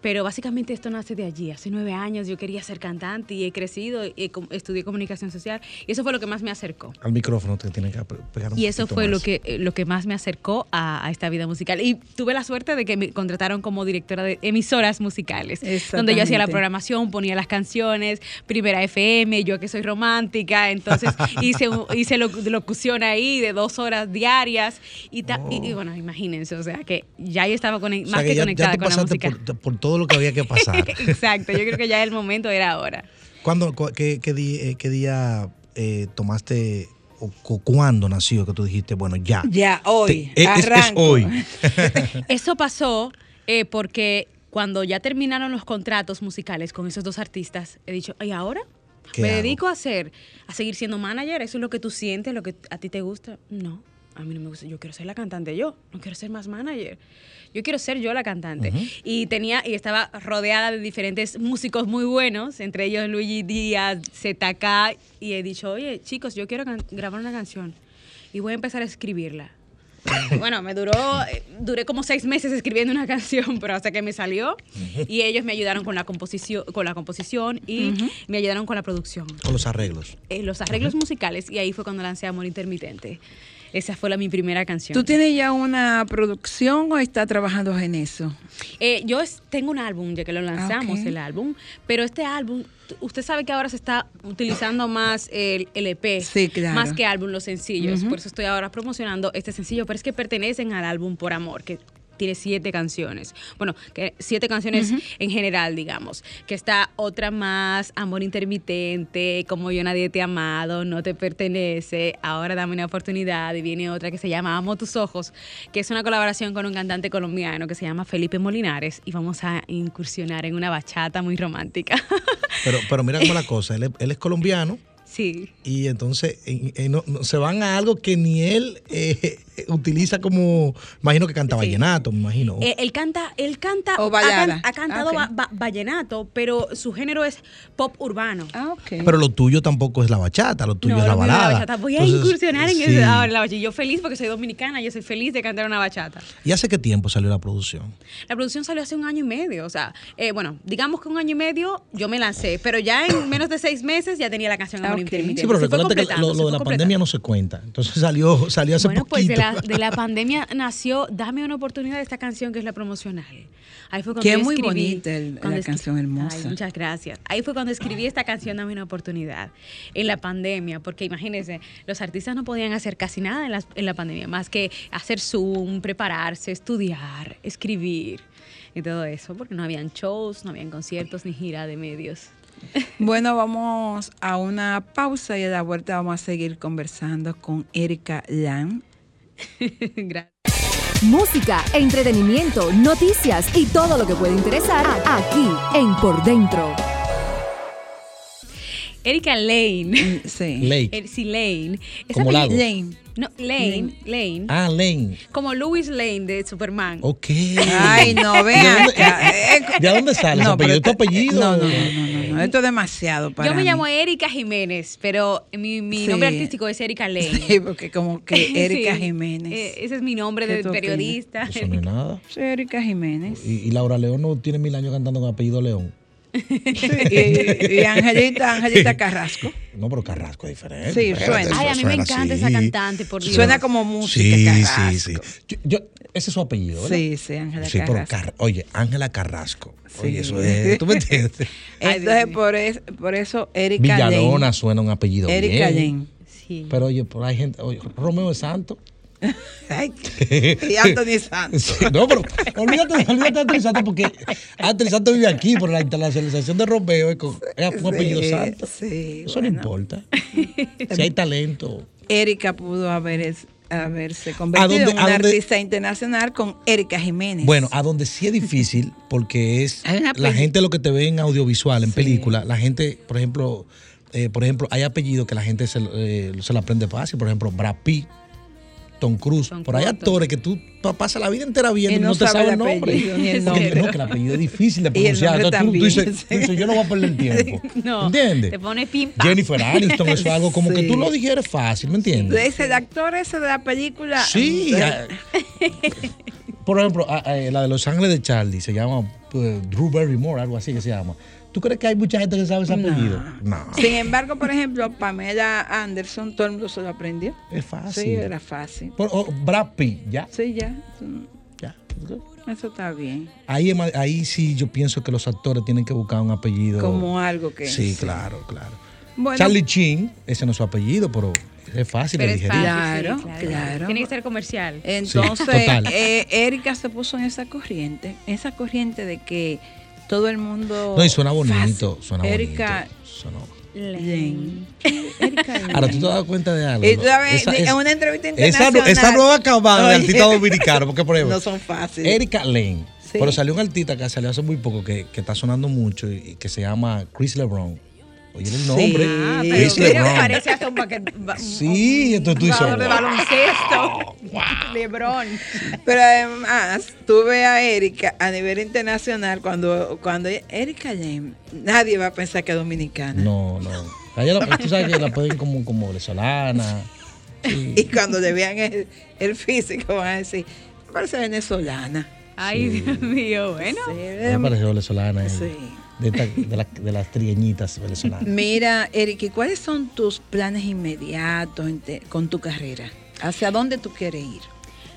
Speaker 8: Pero básicamente esto nace de allí. Hace nueve años yo quería ser cantante y he crecido, y com- estudié comunicación social y eso fue lo que más me acercó.
Speaker 1: Al micrófono te tienen que pe- pegar un
Speaker 8: Y eso fue lo
Speaker 1: más.
Speaker 8: que, eh, lo que más me acercó a, a esta vida musical. Y tuve la suerte de que me contrataron como directora de emisoras musicales, donde yo hacía la programación, ponía las canciones, Primera FM, yo que soy romántica, entonces hice, hice lo- locución ahí de dos horas diarias. Y, ta- y- y bueno, imagínense, o sea que ya yo estaba conec-
Speaker 1: Oh. O sea,
Speaker 8: más
Speaker 1: que
Speaker 8: que,
Speaker 1: ya, ya
Speaker 8: conectada
Speaker 1: tú
Speaker 8: con la música.
Speaker 1: por, por todo lo que había que pasar. [LAUGHS]
Speaker 8: Exacto, yo creo que ya el momento era ahora.
Speaker 1: ¿Cuándo, cu- qué, qué di- eh, qué día eh, tomaste o cu- cuándo nació que tú dijiste, bueno, ya?
Speaker 2: Ya, hoy,
Speaker 1: Te- es- es- hoy. [LAUGHS]
Speaker 8: Eso pasó eh, porque cuando ya terminaron los contratos musicales con esos dos artistas, he dicho, ¿y ahora?
Speaker 1: ¿Qué
Speaker 8: ¿Me
Speaker 1: hago?
Speaker 8: dedico a hacer, a seguir siendo manager? ¿Eso es lo que tú sientes, lo que a ti te gusta? No, a mí no me gusta. Yo quiero ser la cantante yo, no quiero ser más manager. Yo quiero ser yo la cantante. Y tenía, y estaba rodeada de diferentes músicos muy buenos, entre ellos Luigi Díaz, ZK, y he dicho, oye, chicos, yo quiero grabar una canción. y voy a empezar a escribirla. [COUGHS] Bueno, me duró, eh, duré como seis meses escribiendo una [LAUGHS] canción, pero hasta que me salió y ellos me ayudaron con la composición, con la composición y me ayudaron con la producción,
Speaker 1: Con los arreglos.
Speaker 8: eh, los arreglos musicales y ahí fue cuando lancé Amor Intermitente. Esa fue la, mi primera canción.
Speaker 2: ¿Tú tienes ya una producción o estás trabajando en eso?
Speaker 8: Eh, yo es- tengo un álbum, ya que lo lanzamos, el álbum, pero este álbum, usted sabe que ahora se está utilizando más el LP,
Speaker 2: Sí, claro.
Speaker 8: más que álbum los sencillos, por eso estoy ahora promocionando este sencillo, pero es que pertenecen al álbum Por Amor, que tiene siete canciones. Bueno, que siete canciones en general, digamos. Que está otra más, Amor Intermitente, Como Yo Nadie Te ha Amado, No Te Pertenece, Ahora Dame una Oportunidad. Y viene otra que se llama Amo Tus Ojos, que es una colaboración con un cantante colombiano que se llama Felipe Molinares. Y vamos a incursionar en una bachata muy romántica. [LAUGHS]
Speaker 1: Pero, pero mira cómo la cosa, él es, él es colombiano
Speaker 8: sí.
Speaker 1: y entonces eh, eh, no- no- se van a algo que ni él eh, utiliza como, imagino que canta
Speaker 8: Sí.
Speaker 1: vallenato, me imagino.
Speaker 8: Eh, él canta, él canta,
Speaker 2: O
Speaker 8: ha, ha cantado
Speaker 2: Ok.
Speaker 8: va- va- vallenato, pero su género es pop urbano.
Speaker 2: Ah, ok.
Speaker 1: pero lo tuyo tampoco es la bachata, lo tuyo
Speaker 8: No,
Speaker 1: es la balada.
Speaker 8: bachata. Voy a incursionar en
Speaker 1: sí.
Speaker 8: ese- ahora la bachata. Yo feliz porque soy dominicana, yo soy feliz de cantar una bachata.
Speaker 1: ¿Y hace qué tiempo salió la producción?
Speaker 8: La producción salió hace un año y medio, o sea, eh, bueno, digamos que un año y medio yo me lancé, pero ya en [COUGHS] menos de seis meses ya tenía la canción Amor
Speaker 2: Ok.
Speaker 8: Intermitente.
Speaker 1: Sí, pero recuérdate que lo, de la pandemia no se cuenta. Entonces [LAUGHS] salió, salió hace
Speaker 8: Bueno, pues
Speaker 1: poquito.
Speaker 8: La, de la pandemia nació Dame una oportunidad de esta canción que es la promocional. Ahí fue cuando yo
Speaker 2: es muy
Speaker 8: escribí-
Speaker 2: bonita el- la canción hermosa.
Speaker 8: Ay, muchas gracias. Ahí fue cuando escribí esta canción Dame una oportunidad en la pandemia, porque imagínense, los artistas no podían hacer casi nada en la, en la pandemia, más que hacer Zoom, prepararse, estudiar, escribir y todo eso, porque no habían shows, no habían conciertos ni gira de medios. [LAUGHS]
Speaker 2: Bueno, vamos a una pausa y a la vuelta vamos a seguir conversando con Erika Lan. [LAUGHS]
Speaker 8: Gracias.
Speaker 5: Música, entretenimiento, noticias y todo lo que puede interesar aquí en Por Dentro.
Speaker 8: Erika Lane.
Speaker 2: Sí.
Speaker 1: Lake.
Speaker 8: El, sí, Lane. Esa
Speaker 1: Como lago.
Speaker 2: Lane.
Speaker 8: No, Lane, Lane.
Speaker 1: Ah, Lane.
Speaker 8: Como Louis Lane de Superman.
Speaker 1: Ok.
Speaker 2: Ay, no, ven [LAUGHS]
Speaker 1: ¿De dónde,
Speaker 2: acá.
Speaker 1: ¿De dónde sale?
Speaker 2: no,
Speaker 1: ¿Tu apellido?
Speaker 2: pero
Speaker 1: ¿Tu apellido?
Speaker 2: No, no, no, no, no, no, Esto es demasiado para
Speaker 8: Yo me
Speaker 2: mí.
Speaker 8: llamo Erika Jiménez, pero mi, mi
Speaker 2: Sí.
Speaker 8: nombre artístico es Erika Lane. [LAUGHS]
Speaker 2: Sí, porque como que [LAUGHS] Erika
Speaker 8: Sí.
Speaker 2: Jiménez.
Speaker 8: Eh, ese es mi nombre
Speaker 2: ¿Qué
Speaker 8: de periodista.
Speaker 1: Eso no es nada.
Speaker 2: Erika Jiménez.
Speaker 1: Y, y Laura León no tiene mil años cantando con apellido León.
Speaker 2: Y, y Angelita, Angelita Carrasco.
Speaker 1: No, pero Carrasco es diferente.
Speaker 2: Sí,
Speaker 1: Espérate,
Speaker 2: suena.
Speaker 8: Ay, a mí me encanta
Speaker 1: así.
Speaker 8: esa cantante, por Dios.
Speaker 2: Suena como música,
Speaker 1: Sí,
Speaker 2: Carrasco.
Speaker 1: sí, sí. Yo, yo- ese es su apellido, ¿verdad?
Speaker 2: Sí, sí, Ángela
Speaker 1: Sí,
Speaker 2: Carrasco.
Speaker 1: Car- oye, Ángela Carrasco. Oye,
Speaker 2: Sí.
Speaker 1: eso es. ¿Tú me entiendes? [LAUGHS]
Speaker 2: Entonces, por, es- por eso Erika
Speaker 1: Villalona
Speaker 2: Lane.
Speaker 1: suena un apellido
Speaker 2: Erika
Speaker 1: bien.
Speaker 2: Lane.
Speaker 8: Sí.
Speaker 1: Pero oye, por hay gente. Oye, Romeo es santo.
Speaker 2: Ay, y Anthony [LAUGHS] Santos.
Speaker 1: Sí, no, pero olvídate, olvídate de Anthony Santos porque Anthony Santos vive aquí, pero la internacionalización de Romeo es, con, es un apellido
Speaker 2: Sí,
Speaker 1: santo.
Speaker 2: sí,
Speaker 1: Eso
Speaker 2: bueno.
Speaker 1: no importa. [LAUGHS] Si hay talento.
Speaker 2: Erika pudo haber es- haberse convertido
Speaker 1: dónde-
Speaker 2: en una artista internacional con Erika Jiménez.
Speaker 1: Bueno, a donde sí es difícil, porque es la gente lo que te ve en audiovisual, en película, la gente, por ejemplo, eh, por ejemplo, hay apellidos que la gente se, eh, se la aprende fácil, por ejemplo, Brad Pitt, Tom Cruise,
Speaker 8: Tom
Speaker 1: por ahí actores que tú pa- pasas la vida entera viendo
Speaker 2: Y
Speaker 1: no, te
Speaker 2: sabe
Speaker 1: sabes
Speaker 2: el
Speaker 1: nombre.
Speaker 2: el nombre.
Speaker 1: no, que el apellido es difícil de [LAUGHS] pronunciar. Entonces, tú, tú dices,
Speaker 2: también,
Speaker 1: tú dices, yo no voy a perder el [LAUGHS] tiempo.
Speaker 8: No,
Speaker 1: ¿Entiendes?
Speaker 8: te pone pim pam.
Speaker 1: Jennifer Aniston, eso es [LAUGHS] algo como que tú lo digieres fácil, ¿me entiendes?
Speaker 2: Ese el actor ese de la película.
Speaker 1: Sí. Por ejemplo, la de Los Ángeles de Charlie se llama eh, Drew Barrymore, algo así que se llama. ¿Tú crees que hay mucha gente que sabe ese apellido? No.
Speaker 2: Sin embargo, por ejemplo, Pamela Anderson, todo el mundo se lo aprendió.
Speaker 1: Es fácil.
Speaker 2: Sí, era fácil.
Speaker 1: Por- oh, Brad Pitt, ya.
Speaker 2: Sí, ya.
Speaker 1: ya.
Speaker 2: Eso está bien.
Speaker 1: Ahí, sí yo pienso que los actores tienen que buscar un apellido.
Speaker 2: Como algo que.
Speaker 1: Sí, claro, claro.
Speaker 2: Bueno,
Speaker 1: Charlie Chin, ese no es su apellido, pero es fácil
Speaker 8: Pero
Speaker 1: de
Speaker 8: es
Speaker 1: digerir.
Speaker 8: fácil,
Speaker 2: Claro,
Speaker 8: sí,
Speaker 2: claro.
Speaker 8: Tiene que ser comercial.
Speaker 2: Entonces,
Speaker 1: total.
Speaker 2: eh, Erika se puso en esa corriente, esa corriente de que todo el mundo.
Speaker 1: No, y suena bonito,
Speaker 2: Fácil.
Speaker 1: suena
Speaker 2: Erika
Speaker 1: bonito. Suena-
Speaker 2: Lane. Erika Lane.
Speaker 1: Ahora, ¿tú te has dado cuenta de algo?
Speaker 2: Sabes,
Speaker 1: Esa-
Speaker 2: en
Speaker 1: esa-
Speaker 2: una entrevista internacional.
Speaker 1: esa nueva camada de artistas dominicanos, porque por ejemplo, [LAUGHS]
Speaker 2: No son fáciles.
Speaker 1: Erika Lane.
Speaker 2: Sí.
Speaker 1: Pero salió un artista que salió hace muy poco que, que está sonando mucho y, y que se llama Chris LeBron. Oye el nombre.
Speaker 8: Ah, pero parece hasta un,
Speaker 1: Sí, entonces tú dices,
Speaker 8: jugador de
Speaker 1: wow.
Speaker 8: baloncesto. [LAUGHS] Lebron.
Speaker 2: Pero además, tú ves a Erika a nivel internacional, cuando, cuando Erika Lane, nadie va a pensar que es dominicana.
Speaker 1: No, no. A ella la- tú sabes que la pueden como, como venezolana.
Speaker 2: Y cuando le vean el, el físico van a decir, parece venezolana.
Speaker 8: Ay, Dios mío, bueno.
Speaker 2: Sí,
Speaker 1: Me parece venezolana. ella.
Speaker 2: Sí.
Speaker 1: De, esta- de la- de las trigueñitas venezolanas.
Speaker 2: Mira, Eric, ¿y ¿cuáles son tus planes inmediatos con tu carrera? ¿Hacia dónde tú quieres ir?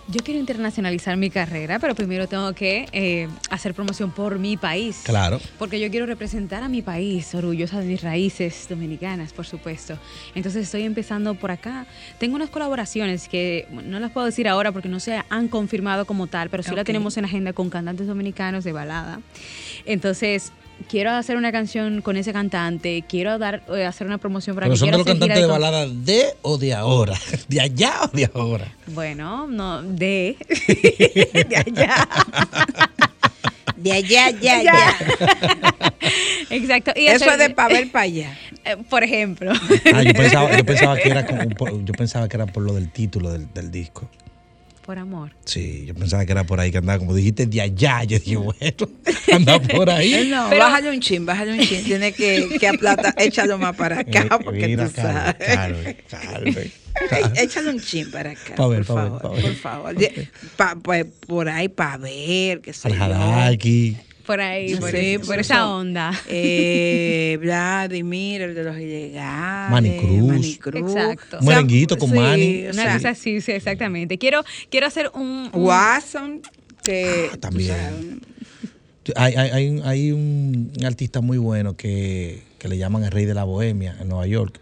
Speaker 8: Yo quiero internacionalizar mi carrera, pero primero tengo que eh, hacer promoción por mi país.
Speaker 1: Claro.
Speaker 8: Porque yo quiero representar a mi país, orgullosa de mis raíces dominicanas, por supuesto. Entonces estoy empezando por acá. Tengo unas colaboraciones que no las puedo decir ahora porque no se han confirmado como tal, pero sí la
Speaker 2: Ok.
Speaker 8: tenemos en agenda con cantantes dominicanos de balada. Entonces quiero hacer una canción con ese cantante, quiero dar eh, hacer una promoción para
Speaker 1: Pero
Speaker 8: que
Speaker 1: son de los cantantes de balada de o de ahora. [LAUGHS] De allá o de ahora.
Speaker 8: Bueno, no, de. [LAUGHS] de allá.
Speaker 2: De allá, ya,
Speaker 8: Ya.
Speaker 2: ya.
Speaker 8: Exacto. Y
Speaker 2: Eso es de pa' ver para allá. [LAUGHS]
Speaker 8: Eh, Por ejemplo.
Speaker 1: Ah, yo pensaba, yo pensaba que era como por, yo pensaba que era por lo del título del, del disco.
Speaker 8: Por amor.
Speaker 1: Sí, yo pensaba que era por ahí que andaba, como dijiste, de allá. Yo dije, bueno, [LAUGHS] anda por ahí. [LAUGHS]
Speaker 2: No,
Speaker 8: Pero-
Speaker 2: bájale un chin, bájale un chin. Tiene que, que aplata, échalo más para acá,
Speaker 1: Eh,
Speaker 2: porque
Speaker 1: mira,
Speaker 2: tú sabes.
Speaker 1: Carmen. [LAUGHS]
Speaker 2: Ey, Échale un chin para acá,
Speaker 1: Pa' ver,
Speaker 2: por
Speaker 1: pa' ver,
Speaker 2: favor,
Speaker 1: pa' ver.
Speaker 2: por favor. Pa- pues, por ahí para ver, que sé
Speaker 1: Al
Speaker 2: yo.
Speaker 8: Por ahí,
Speaker 2: Sí,
Speaker 8: por,
Speaker 2: sí,
Speaker 8: por
Speaker 2: por
Speaker 8: esa
Speaker 2: eso.
Speaker 8: onda.
Speaker 2: Eh, [LAUGHS] Vladimir, el de los ilegales.
Speaker 1: Manny Cruz.
Speaker 2: Manny Cruz.
Speaker 8: Exacto.
Speaker 1: Un merenguito con
Speaker 2: sí,
Speaker 1: Manny.
Speaker 2: o
Speaker 8: Una cosa así, sí, exactamente. Quiero, quiero hacer un. un-
Speaker 2: Watson, que.
Speaker 1: Ah, también. Hay, hay, hay, un- hay un artista muy bueno que, que le llaman el rey de la bohemia en Nueva York.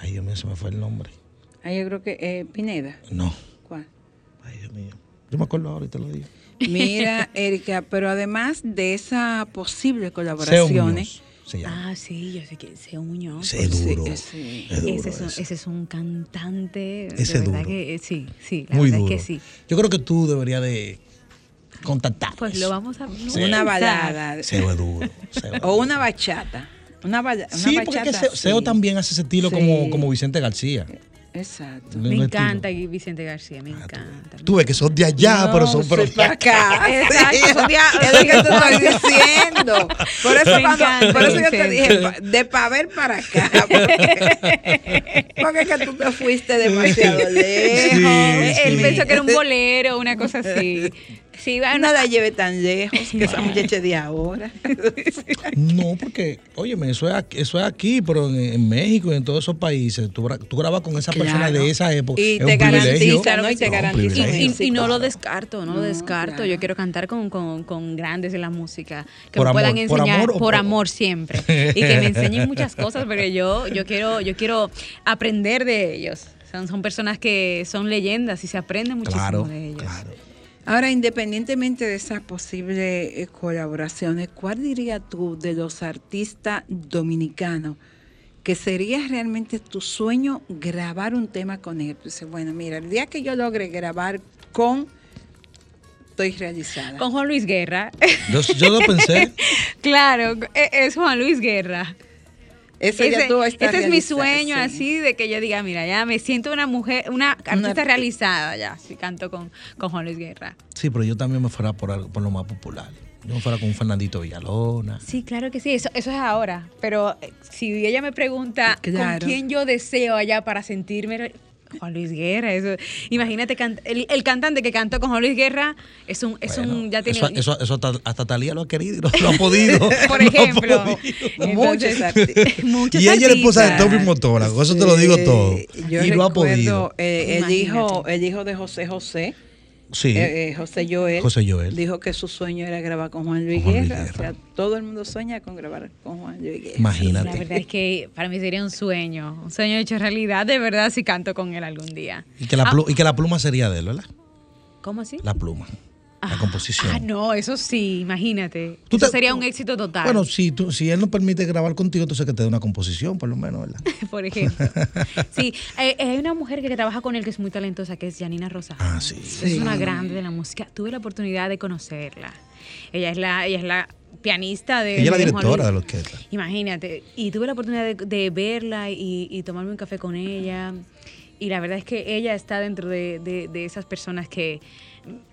Speaker 1: Ay, Dios mío, se me fue el nombre.
Speaker 2: ah, yo creo que eh, Pineda.
Speaker 1: No.
Speaker 2: ¿Cuál?
Speaker 1: Ay, Dios mío. Yo me acuerdo ahora y te lo digo.
Speaker 2: Mira, [LAUGHS] Erika, pero además de esas posibles
Speaker 1: Seo
Speaker 2: colaboraciones.
Speaker 1: Muñoz se llama.
Speaker 8: Ah, sí, yo sé que ese Muñoz.
Speaker 1: Ese es duro.
Speaker 2: Sí, sí.
Speaker 1: Es duro
Speaker 8: ese, es un,
Speaker 1: ese.
Speaker 8: ese es un cantante.
Speaker 1: Ese
Speaker 8: de
Speaker 1: es
Speaker 8: verdad
Speaker 1: duro.
Speaker 8: que eh, sí, sí, la
Speaker 1: Muy
Speaker 8: verdad
Speaker 1: duro.
Speaker 8: es que sí.
Speaker 1: Yo creo que tú deberías de contactar.
Speaker 8: Pues lo vamos a.
Speaker 2: Una balada.
Speaker 1: Seo es duro. Seo [LAUGHS]
Speaker 2: O una bachata. Una, balla- una
Speaker 1: Sí, porque es que
Speaker 2: bachata.
Speaker 1: Seo, Seo
Speaker 2: sí.
Speaker 1: también hace ese estilo
Speaker 2: Sí.
Speaker 1: como, como Vicente García.
Speaker 2: Exacto.
Speaker 8: Me
Speaker 1: Un
Speaker 8: encanta
Speaker 1: estilo.
Speaker 8: Vicente García, me encanta.
Speaker 1: Tú ves que son de allá,
Speaker 2: No,
Speaker 1: pero son
Speaker 2: para acá. [LAUGHS]
Speaker 8: Exacto, son de- [LAUGHS]
Speaker 2: es lo que te estoy diciendo. Por eso,
Speaker 8: Me
Speaker 2: cuando- por eso yo te dije, pa- de pa' ver para acá. Porque, porque es que tú te fuiste demasiado lejos.
Speaker 8: Eh, Él
Speaker 1: sí.
Speaker 8: pensó que era un bolero, una cosa así. Sí, bueno,
Speaker 2: No la lleve tan lejos que esa [LAUGHS] muchacha de ahora. [LAUGHS]
Speaker 1: No, porque, óyeme, eso es aquí, eso es aquí pero en, en México y en todos esos países, tú, tú grabas con esa
Speaker 2: Claro.
Speaker 1: persona de esa época.
Speaker 2: Y
Speaker 1: es
Speaker 2: te garantiza, ¿no? Y te
Speaker 1: Es un
Speaker 2: garantiza.
Speaker 8: Y,
Speaker 1: privilegio.
Speaker 8: y- y no lo descarto, no, lo descarto.
Speaker 2: claro.
Speaker 8: Yo quiero cantar con, con- con grandes de la música, que
Speaker 1: Por
Speaker 8: me puedan
Speaker 1: amor, por
Speaker 8: enseñar
Speaker 1: amor
Speaker 8: por- amor siempre y que me enseñen muchas cosas, porque yo, yo quiero, yo quiero aprender de ellos. Son, son personas que son leyendas y se aprende muchísimo
Speaker 1: Claro,
Speaker 8: de ellos.
Speaker 1: claro.
Speaker 2: Ahora, independientemente de esas posibles eh, colaboraciones, ¿cuál dirías tú de los artistas dominicanos que sería realmente tu sueño grabar un tema con él? Dices, bueno, mira, el día que yo logre grabar con, estoy realizada.
Speaker 8: Con Juan Luis Guerra.
Speaker 1: Yo, yo lo pensé. [LAUGHS]
Speaker 8: claro, e- es Juan Luis Guerra.
Speaker 2: Ese, ya
Speaker 8: Ese,
Speaker 2: tú estás
Speaker 8: ese es mi sueño,
Speaker 2: sí.
Speaker 8: así de que yo diga, mira, ya me siento una mujer, una artista
Speaker 2: arti-
Speaker 8: realizada ya, si canto con, con Juan Luis Guerra.
Speaker 1: Sí, pero yo también me fuera por, algo- por lo más popular. Yo me fuera con un Fernandito Villalona.
Speaker 8: Sí, claro que sí, eso, eso es ahora. Pero eh, si ella me pregunta
Speaker 2: Claro.
Speaker 8: con quién yo deseo allá para sentirme. Juan Luis Guerra, eso. Imagínate, can- el, el cantante que cantó con Juan Luis Guerra es un, es
Speaker 1: Bueno,
Speaker 8: un, ya tiene.
Speaker 1: eso, eso, eso hasta, hasta Talía lo ha querido lo ha podido. [LAUGHS]
Speaker 8: por ejemplo.
Speaker 1: podido.
Speaker 2: Muchos
Speaker 8: Entonces,
Speaker 2: artistas.
Speaker 8: muchos
Speaker 1: Y ella es la esposa de. Toby Motora, con eso te lo digo todo.
Speaker 2: Yo
Speaker 1: y no ha podido.
Speaker 2: eh, el, hijo, el hijo de José José,
Speaker 1: Sí.
Speaker 2: eh, eh, José Joel,
Speaker 1: José Joel.
Speaker 2: dijo que su sueño era grabar con Juan Luis
Speaker 1: Con Juan Luis
Speaker 2: Guerra.
Speaker 1: Guerra.
Speaker 2: O sea, todo el mundo sueña con grabar con Juan Luis Guerra.
Speaker 8: La
Speaker 1: Imagínate.
Speaker 8: verdad es que para mí sería un sueño, un sueño hecho realidad, de verdad, si canto con él algún día.
Speaker 1: Y que, la
Speaker 8: Ah,
Speaker 1: plu- y que la pluma sería de él, ¿verdad?
Speaker 8: ¿Cómo así?
Speaker 1: La pluma. La
Speaker 8: Ah,
Speaker 1: composición.
Speaker 8: Ah, no, eso sí, imagínate.
Speaker 1: Tú
Speaker 8: Eso
Speaker 1: te-
Speaker 8: sería un éxito total.
Speaker 1: Bueno, si, tú, si él no permite grabar contigo, entonces que te dé una composición, por lo menos, ¿verdad? [LAUGHS]
Speaker 8: por ejemplo. [LAUGHS] Sí, eh, eh, hay una mujer que, trabaja con él que es muy talentosa, que es Janina Rosa.
Speaker 1: Ah, sí.
Speaker 8: Es una grande de la música. Tuve la oportunidad de conocerla. Ella es la, ella es la pianista de.
Speaker 1: Ella es la directora de la orquesta.
Speaker 8: Imagínate. Y tuve la oportunidad de, de verla y, y tomarme un café con ella. Y la verdad es que ella está dentro de, de- de esas personas que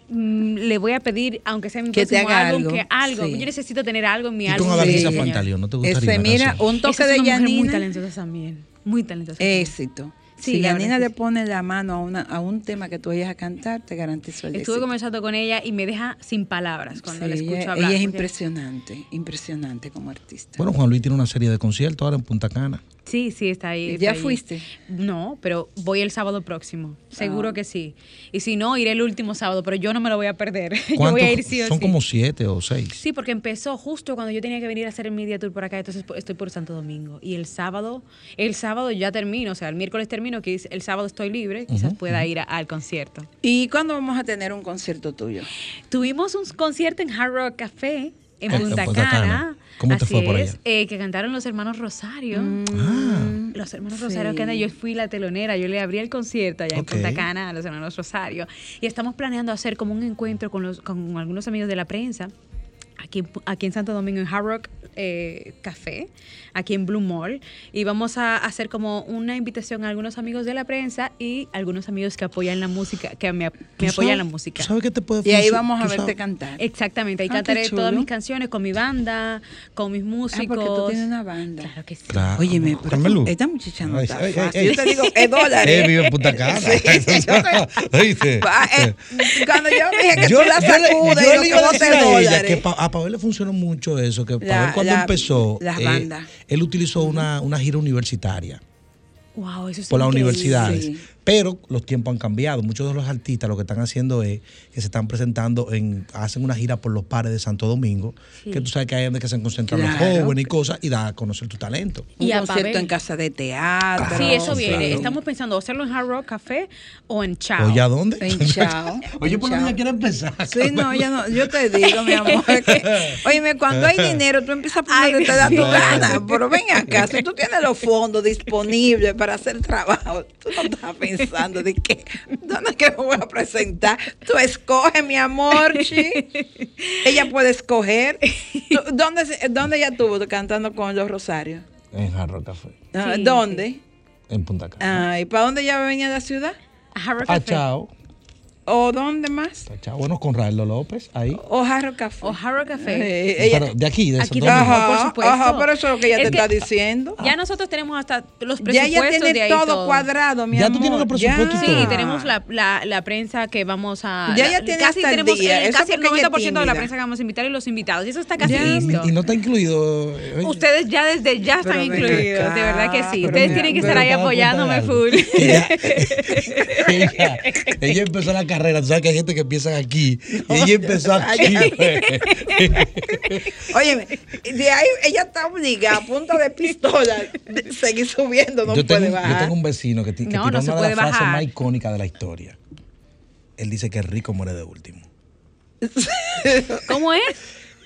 Speaker 8: le voy a pedir, aunque sea mi
Speaker 2: Que te
Speaker 8: próximo
Speaker 2: haga
Speaker 8: álbum,
Speaker 2: algo,
Speaker 8: que algo.
Speaker 2: sí.
Speaker 8: Yo necesito tener algo en mi
Speaker 1: Y
Speaker 8: álbum.
Speaker 1: con
Speaker 8: diseño.
Speaker 1: Pantaleón, ¿no te gustaría
Speaker 2: Ese, mira, un toque
Speaker 8: Esa es
Speaker 2: de
Speaker 8: mujer muy
Speaker 2: Yanina,
Speaker 8: talentosa también. Muy talentosa.
Speaker 2: éxito.
Speaker 8: Sí,
Speaker 2: si
Speaker 8: que
Speaker 2: le
Speaker 8: sí.
Speaker 2: pone la mano a, una, a un tema que tú vayas a cantar, te garantizo el
Speaker 8: Estuve
Speaker 2: éxito.
Speaker 8: conversando con ella y me deja sin palabras cuando
Speaker 2: Sí,
Speaker 8: la escucho
Speaker 2: ella,
Speaker 8: hablar.
Speaker 2: ella es impresionante, impresionante como artista.
Speaker 1: Bueno, Juan Luis tiene una serie de conciertos ahora en Punta Cana.
Speaker 8: Sí, sí, está ahí. está
Speaker 2: ¿Ya
Speaker 8: ahí.
Speaker 2: fuiste?
Speaker 8: No, pero voy el sábado próximo. Seguro
Speaker 2: Ah.
Speaker 8: que sí. Y si no, iré el último sábado, pero yo no me lo voy a perder. [LAUGHS] yo
Speaker 1: ¿Cuántos?
Speaker 8: voy a ir sí o
Speaker 1: Son
Speaker 8: sí.
Speaker 1: como siete o seis.
Speaker 8: Sí, porque empezó justo cuando yo tenía que venir a hacer el media tour por acá, entonces estoy por Santo Domingo. Y el sábado, el sábado ya termino, o sea, el miércoles termino, que el sábado estoy libre, quizás pueda ir a- al concierto.
Speaker 2: ¿Y cuándo vamos a tener un concierto tuyo?
Speaker 8: Tuvimos un concierto en Hard Rock Café en
Speaker 1: En
Speaker 8: Punta, Cana.
Speaker 1: Cana. ¿Cómo te
Speaker 8: Así
Speaker 1: fue por
Speaker 8: es, eh, que cantaron los hermanos Rosario.
Speaker 1: Ah,
Speaker 8: Los hermanos
Speaker 2: Sí.
Speaker 8: Rosario que andan, yo fui la telonera, yo le abrí el concierto allá en Punta Cana a los hermanos Rosario. Y estamos planeando hacer como un encuentro con, los, con algunos amigos de la prensa. Aquí, aquí en Santo Domingo, en Hard Rock eh, Café, aquí en Blue Mall. Y vamos a hacer como una invitación a algunos amigos de la prensa y algunos amigos que apoyan la música, que me,
Speaker 1: ¿tú
Speaker 8: me apoyan
Speaker 1: sabes-
Speaker 8: la música.
Speaker 1: ¿tú ¿Sabes qué te puede
Speaker 2: Y ahí vamos a
Speaker 1: ¿Tú
Speaker 2: verte
Speaker 1: sabes?
Speaker 2: cantar.
Speaker 8: Exactamente, ahí
Speaker 2: Ah,
Speaker 8: cantaré todas mis canciones con mi banda, con mis
Speaker 2: Ah,
Speaker 8: músicos.
Speaker 2: porque tú tienes una banda.
Speaker 8: Claro que sí.
Speaker 1: Claro.
Speaker 2: Óyeme, pero
Speaker 1: Carmelo.
Speaker 2: esta muchacha no
Speaker 1: Ay,
Speaker 2: está
Speaker 1: ay,
Speaker 2: fácil.
Speaker 1: ay.
Speaker 2: Yo te digo, es dólares.
Speaker 1: Eh, vive en Punta [LAUGHS] Cana. [LAUGHS] ¿Oíste?
Speaker 2: Ah, eh, cuando yo dije que
Speaker 1: Yo,
Speaker 2: tú la
Speaker 1: yo
Speaker 2: sacudes
Speaker 1: yo
Speaker 2: y lo
Speaker 1: le iba a decir a ella
Speaker 2: dólares.
Speaker 1: que pa- a Pavel le funcionó mucho eso, que
Speaker 2: La-
Speaker 1: Pavel cuando
Speaker 2: la-
Speaker 1: empezó,
Speaker 2: las
Speaker 1: eh, él utilizó una, una gira universitaria
Speaker 8: Wow, eso es
Speaker 1: por las
Speaker 8: increíble.
Speaker 1: universidades.
Speaker 2: Sí.
Speaker 1: Pero los tiempos han cambiado. Muchos de los artistas lo que están haciendo es que se están presentando en, hacen una gira por los pares de Santo Domingo, que tú sabes que es donde que se concentran los
Speaker 2: Claro.
Speaker 1: jóvenes y cosas, y da a conocer tu talento.
Speaker 2: Un
Speaker 8: Y a
Speaker 2: concierto en casa de teatro.
Speaker 8: Sí, eso viene.
Speaker 1: claro.
Speaker 8: Estamos pensando hacerlo en Hard Rock Café o en Chao.
Speaker 1: Oye, ¿a dónde?
Speaker 2: En Chao. [LAUGHS]
Speaker 1: Oye, por
Speaker 2: Chao.
Speaker 1: ella quiere empezar.
Speaker 2: Sí, no, ya no, yo te digo, mi amor. Que, [LAUGHS] óyeme, cuando hay dinero, tú empiezas a poner
Speaker 8: Ay,
Speaker 2: te da tu gana. Pero ven acá, si tú tienes los fondos disponibles para hacer trabajo, tú no estás pensando [LAUGHS] de que, ¿dónde es que me voy a presentar? Tú escoge, mi amor, chi. Ella puede escoger. ¿Dónde, ¿Dónde ella estuvo cantando con los Rosarios?
Speaker 1: En Jarro Café,
Speaker 2: Ah,
Speaker 8: Sí,
Speaker 2: ¿Dónde?
Speaker 1: en Punta Cana.
Speaker 2: Ah, ¿Y para dónde ella venía de la ciudad?
Speaker 8: Hard Rock
Speaker 1: Ah,
Speaker 8: Café.
Speaker 1: chao.
Speaker 2: ¿O dónde más?
Speaker 1: Bueno, con Raelo López, ahí.
Speaker 2: ¿O Jarro Café?
Speaker 8: O Hard Rock Café.
Speaker 2: Eh, ella-
Speaker 1: Pero de aquí, de
Speaker 8: Aquí
Speaker 1: Santo Domingo.
Speaker 8: también. por
Speaker 2: Ajá,
Speaker 8: supuesto.
Speaker 2: ajá, pero eso es lo que ella
Speaker 8: Es
Speaker 2: te
Speaker 8: que-
Speaker 2: está diciendo.
Speaker 8: Ya nosotros tenemos hasta los
Speaker 2: Ya
Speaker 8: presupuestos
Speaker 2: ella tiene
Speaker 8: de ahí
Speaker 2: todo, cuadrado, mi
Speaker 1: Ya
Speaker 2: amor.
Speaker 1: tú tienes los presupuestos y
Speaker 8: Sí,
Speaker 1: todo.
Speaker 8: tenemos la, la, la prensa que vamos a.
Speaker 2: Ya
Speaker 8: la-
Speaker 2: ella tiene
Speaker 8: casi
Speaker 2: hasta el
Speaker 8: tenemos
Speaker 2: día,
Speaker 8: el-
Speaker 2: eso
Speaker 8: casi el
Speaker 2: porque ella es
Speaker 8: 90% de la prensa que vamos a invitar y los invitados. Y eso está casi
Speaker 2: Ya,
Speaker 8: listo.
Speaker 1: Y no está incluido. eh, oye.
Speaker 8: Ustedes ya desde ya
Speaker 2: Pero
Speaker 8: están incluidos,
Speaker 2: acá,
Speaker 8: de verdad que sí.
Speaker 2: pero
Speaker 8: Ustedes
Speaker 2: mira,
Speaker 8: tienen que estar ahí apoyándome full.
Speaker 1: Ella, [LAUGHS] [LAUGHS] ella, ella empezó la carrera. Tú sabes que hay gente que empieza aquí. Y ella empezó aquí. pues. [LAUGHS]
Speaker 2: De ahí ella está obligada a punta de pistola de seguir subiendo, no
Speaker 1: yo,
Speaker 2: puede
Speaker 1: tengo,
Speaker 2: bajar.
Speaker 1: yo tengo un vecino que, que
Speaker 8: No,
Speaker 1: tiró
Speaker 8: no se
Speaker 1: una de las frases más icónicas de la historia. Él dice que el rico muere de último. [LAUGHS]
Speaker 8: ¿Cómo es?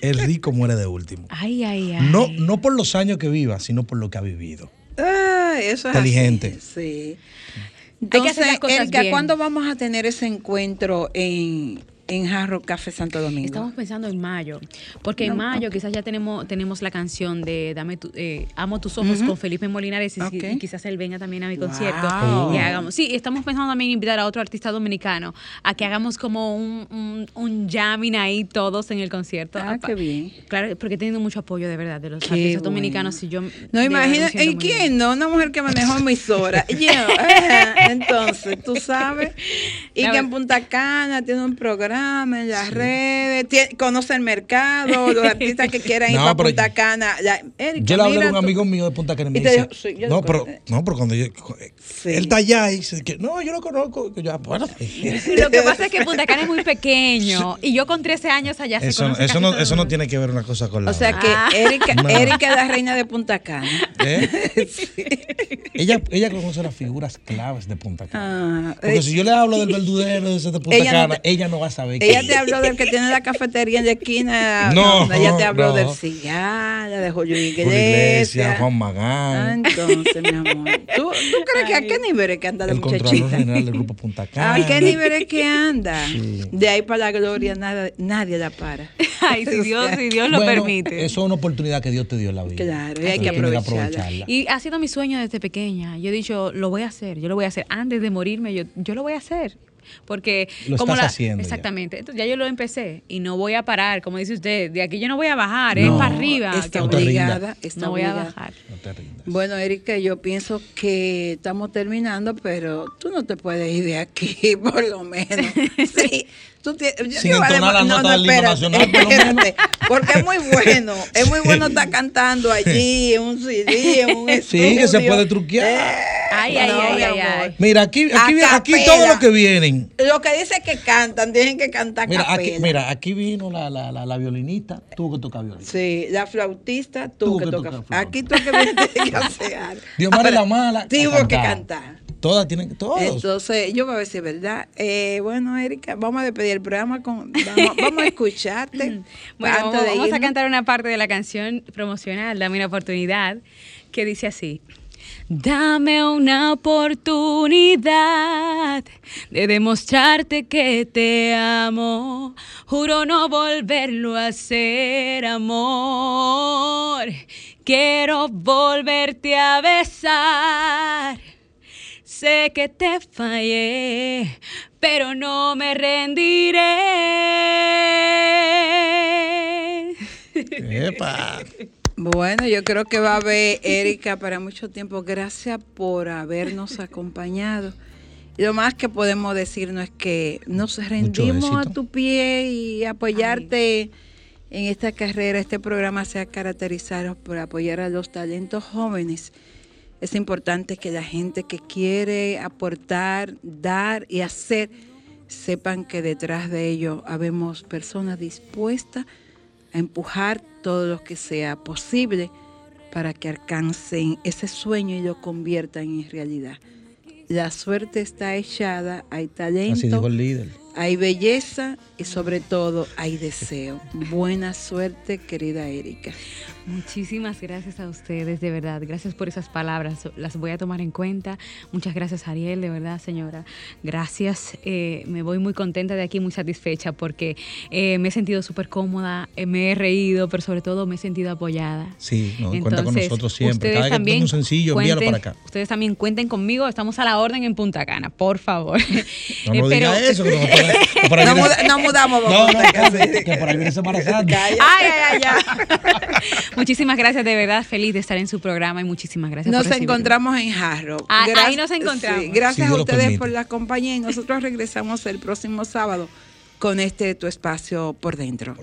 Speaker 1: El rico muere de último.
Speaker 8: Ay, ay, ay.
Speaker 1: No, no por los años que viva, sino por lo que ha vivido.
Speaker 2: Eso es
Speaker 1: Inteligente.
Speaker 2: así, sí. Entonces, Erika. ¿cuándo vamos a tener ese encuentro en, en Jarro Café Santo Domingo?
Speaker 8: Estamos pensando en mayo, porque en mayo quizás ya tenemos tenemos la canción de Dame tu, eh, Amo tus ojos con Felipe Molinares y, quizás él venga también a mi
Speaker 2: Wow.
Speaker 8: concierto y hagamos. Sí, estamos pensando también invitar a otro artista dominicano a que hagamos como un, un, un jamming ahí todos en el concierto.
Speaker 2: Ah, qué bien.
Speaker 8: Claro, porque he tenido mucho apoyo de verdad de los
Speaker 2: Qué
Speaker 8: artistas
Speaker 2: bueno.
Speaker 8: dominicanos y yo
Speaker 2: No,
Speaker 8: siento
Speaker 2: ¿y quién
Speaker 8: bien.
Speaker 2: no? Una mujer que manejó emisora. [LAUGHS] Yo, entonces, tú sabes. [LAUGHS] Y
Speaker 8: La
Speaker 2: que en Punta Cana tiene un programa en las redes, conoce el mercado, los [LAUGHS] artistas que quieran ir
Speaker 1: No,
Speaker 2: para
Speaker 1: pero
Speaker 2: Punta Cana. Ya, Erika,
Speaker 1: Yo le hablé de un
Speaker 2: tú-
Speaker 1: amigo mío de Punta Cana y me dice,
Speaker 2: dijo, sí, yo
Speaker 1: no, pero, no, pero cuando yo,
Speaker 2: Sí.
Speaker 1: él está allá y dice que, no, yo lo conozco, yo, ah, bueno,
Speaker 8: Lo que pasa es que Punta Cana es muy pequeño y yo con 13 años allá se
Speaker 1: eso,
Speaker 8: conoce
Speaker 1: eso no, eso no tiene que ver una cosa con la
Speaker 2: O sea
Speaker 1: otra.
Speaker 2: que
Speaker 8: Ah.
Speaker 2: Erika,
Speaker 1: No.
Speaker 2: Erika es la reina de Punta Cana.
Speaker 1: ¿Eh? [LAUGHS] ella, ella conoce las figuras claves de Punta Cana.
Speaker 2: Ah,
Speaker 1: Porque
Speaker 2: eh,
Speaker 1: si yo le hablo del verdudero de Punta
Speaker 2: Ella no
Speaker 1: Cana,
Speaker 2: te-
Speaker 1: ella no va a saber.
Speaker 2: Ella te habló del que tiene la cafetería en la esquina. [LAUGHS]
Speaker 1: No,
Speaker 2: ella te habló
Speaker 1: no.
Speaker 2: del cigarro, de Julio Iglesias.
Speaker 1: Juan
Speaker 2: Ah,
Speaker 1: Magán,
Speaker 2: entonces, mi amor. ¿Tú, tú [LAUGHS] crees que a qué nivel es que anda la
Speaker 1: el
Speaker 2: muchachita?
Speaker 1: General del Grupo Punta Cana. [LAUGHS]
Speaker 2: ¿A qué nivel es que anda?
Speaker 1: Sí.
Speaker 2: De ahí para la gloria nada, nadie la para.
Speaker 8: Ay, si Dios, si Dios lo
Speaker 1: Bueno,
Speaker 8: permite.
Speaker 1: Eso es una oportunidad que Dios te dio en la vida.
Speaker 2: Claro, y hay que
Speaker 1: tienes
Speaker 2: aprovecharla.
Speaker 8: Y ha sido mi sueño desde pequeña. Yo he dicho, lo voy a hacer, yo lo voy a hacer. Antes de morirme, yo, yo lo voy a hacer. Porque
Speaker 1: Lo
Speaker 8: como
Speaker 1: estás
Speaker 8: la,
Speaker 1: haciendo ya.
Speaker 8: exactamente, entonces ya yo lo empecé y no voy a parar, como dice usted, de aquí yo no voy a bajar, es para arriba.
Speaker 2: Está obligada, está
Speaker 8: no voy a bajar.
Speaker 1: No te rindas.
Speaker 2: Bueno, Erika, yo pienso que estamos terminando, pero tú no te puedes ir de aquí, [LAUGHS] por lo menos. [LAUGHS] Sí, tú tienes- yo-
Speaker 1: Sin
Speaker 2: yo
Speaker 1: entonar la nota del himno nacional, por lo menos.
Speaker 2: espérate, porque es muy [LAUGHS] bueno, es muy bueno estar cantando allí en un CD, en un
Speaker 1: Sí, que se
Speaker 2: estudio.
Speaker 1: puede truquear.
Speaker 2: Eh,
Speaker 8: Ay, ay,
Speaker 2: no,
Speaker 8: ay.
Speaker 1: Mira, aquí, aquí, todos los que vienen.
Speaker 2: Lo que dice que cantan, tienen que cantar
Speaker 1: Mira, aquí, mira, aquí vino la, la, la, la violinista, tuvo que tocar violín.
Speaker 2: Sí, la flautista, tú,
Speaker 1: Tú
Speaker 2: que
Speaker 1: que
Speaker 2: tocas.
Speaker 1: tocas flauta.
Speaker 2: Aquí tú que vienes [LAUGHS] que hacer.
Speaker 1: Diomar
Speaker 2: Ahora,
Speaker 1: la mala.
Speaker 2: Tuvo que
Speaker 1: cantar. Todas tienen, todos.
Speaker 2: Entonces, yo voy a ver si es verdad. Eh, bueno, Erika, vamos a despedir el programa con. Vamos, vamos a escucharte. [LAUGHS]
Speaker 8: Bueno,
Speaker 2: antes
Speaker 8: vamos,
Speaker 2: de
Speaker 8: vamos a cantar una parte de la canción promocional, Dame una oportunidad, que dice así. Dame una oportunidad de demostrarte que te amo. Juro no volverlo a hacer, amor. Quiero volverte a besar. Sé que te fallé, pero no me rendiré.
Speaker 1: Epa.
Speaker 2: Bueno, yo creo que va a haber Erika para mucho tiempo. Gracias por habernos acompañado. Y lo más que podemos decirnos es que nos rendimos a tu pie y apoyarte en esta carrera. Este programa se ha caracterizado por apoyar a los talentos jóvenes. Es importante que la gente que quiere aportar, dar y hacer, sepan que detrás de ello habemos personas dispuestas a empujar todo lo que sea posible para que alcancen ese sueño y lo conviertan en realidad. La suerte está echada, hay
Speaker 1: Así
Speaker 2: talento,
Speaker 1: dijo el líder.
Speaker 2: Hay belleza y sobre todo hay deseo. Buena suerte, querida Erika.
Speaker 8: Muchísimas gracias a ustedes, de verdad. Gracias por esas palabras. Las voy a tomar en cuenta. Muchas gracias, Ariel, de verdad, señora. Gracias. Eh, me voy muy contenta de aquí, muy satisfecha porque eh, me he sentido súper cómoda, eh, me he reído, pero sobre todo me he sentido apoyada.
Speaker 1: Sí, no, cuenta con
Speaker 8: Entonces,
Speaker 1: nosotros siempre.
Speaker 8: ustedes
Speaker 1: Cada que
Speaker 8: también
Speaker 1: un sencillo, envíalo
Speaker 8: cuenten-
Speaker 1: para acá.
Speaker 8: Ustedes también cuenten conmigo. Estamos a la orden en Punta Cana, por favor.
Speaker 1: No
Speaker 8: pero-
Speaker 1: diga eso, que por ahí
Speaker 2: No,
Speaker 1: viene-
Speaker 2: muda- no mudamos,
Speaker 1: No, no, que, que por ahí viene Semana Santa.
Speaker 2: Calla.
Speaker 8: Ay, ay, ay, ay. [LAUGHS] Muchísimas gracias, de verdad, feliz de estar en su programa y muchísimas gracias.
Speaker 2: Nos
Speaker 8: por
Speaker 2: encontramos en Jarro.
Speaker 8: Ah, ahí nos encontramos.
Speaker 2: gracias a ustedes
Speaker 1: permite.
Speaker 2: por la compañía y nosotros regresamos el próximo sábado con este tu espacio por dentro.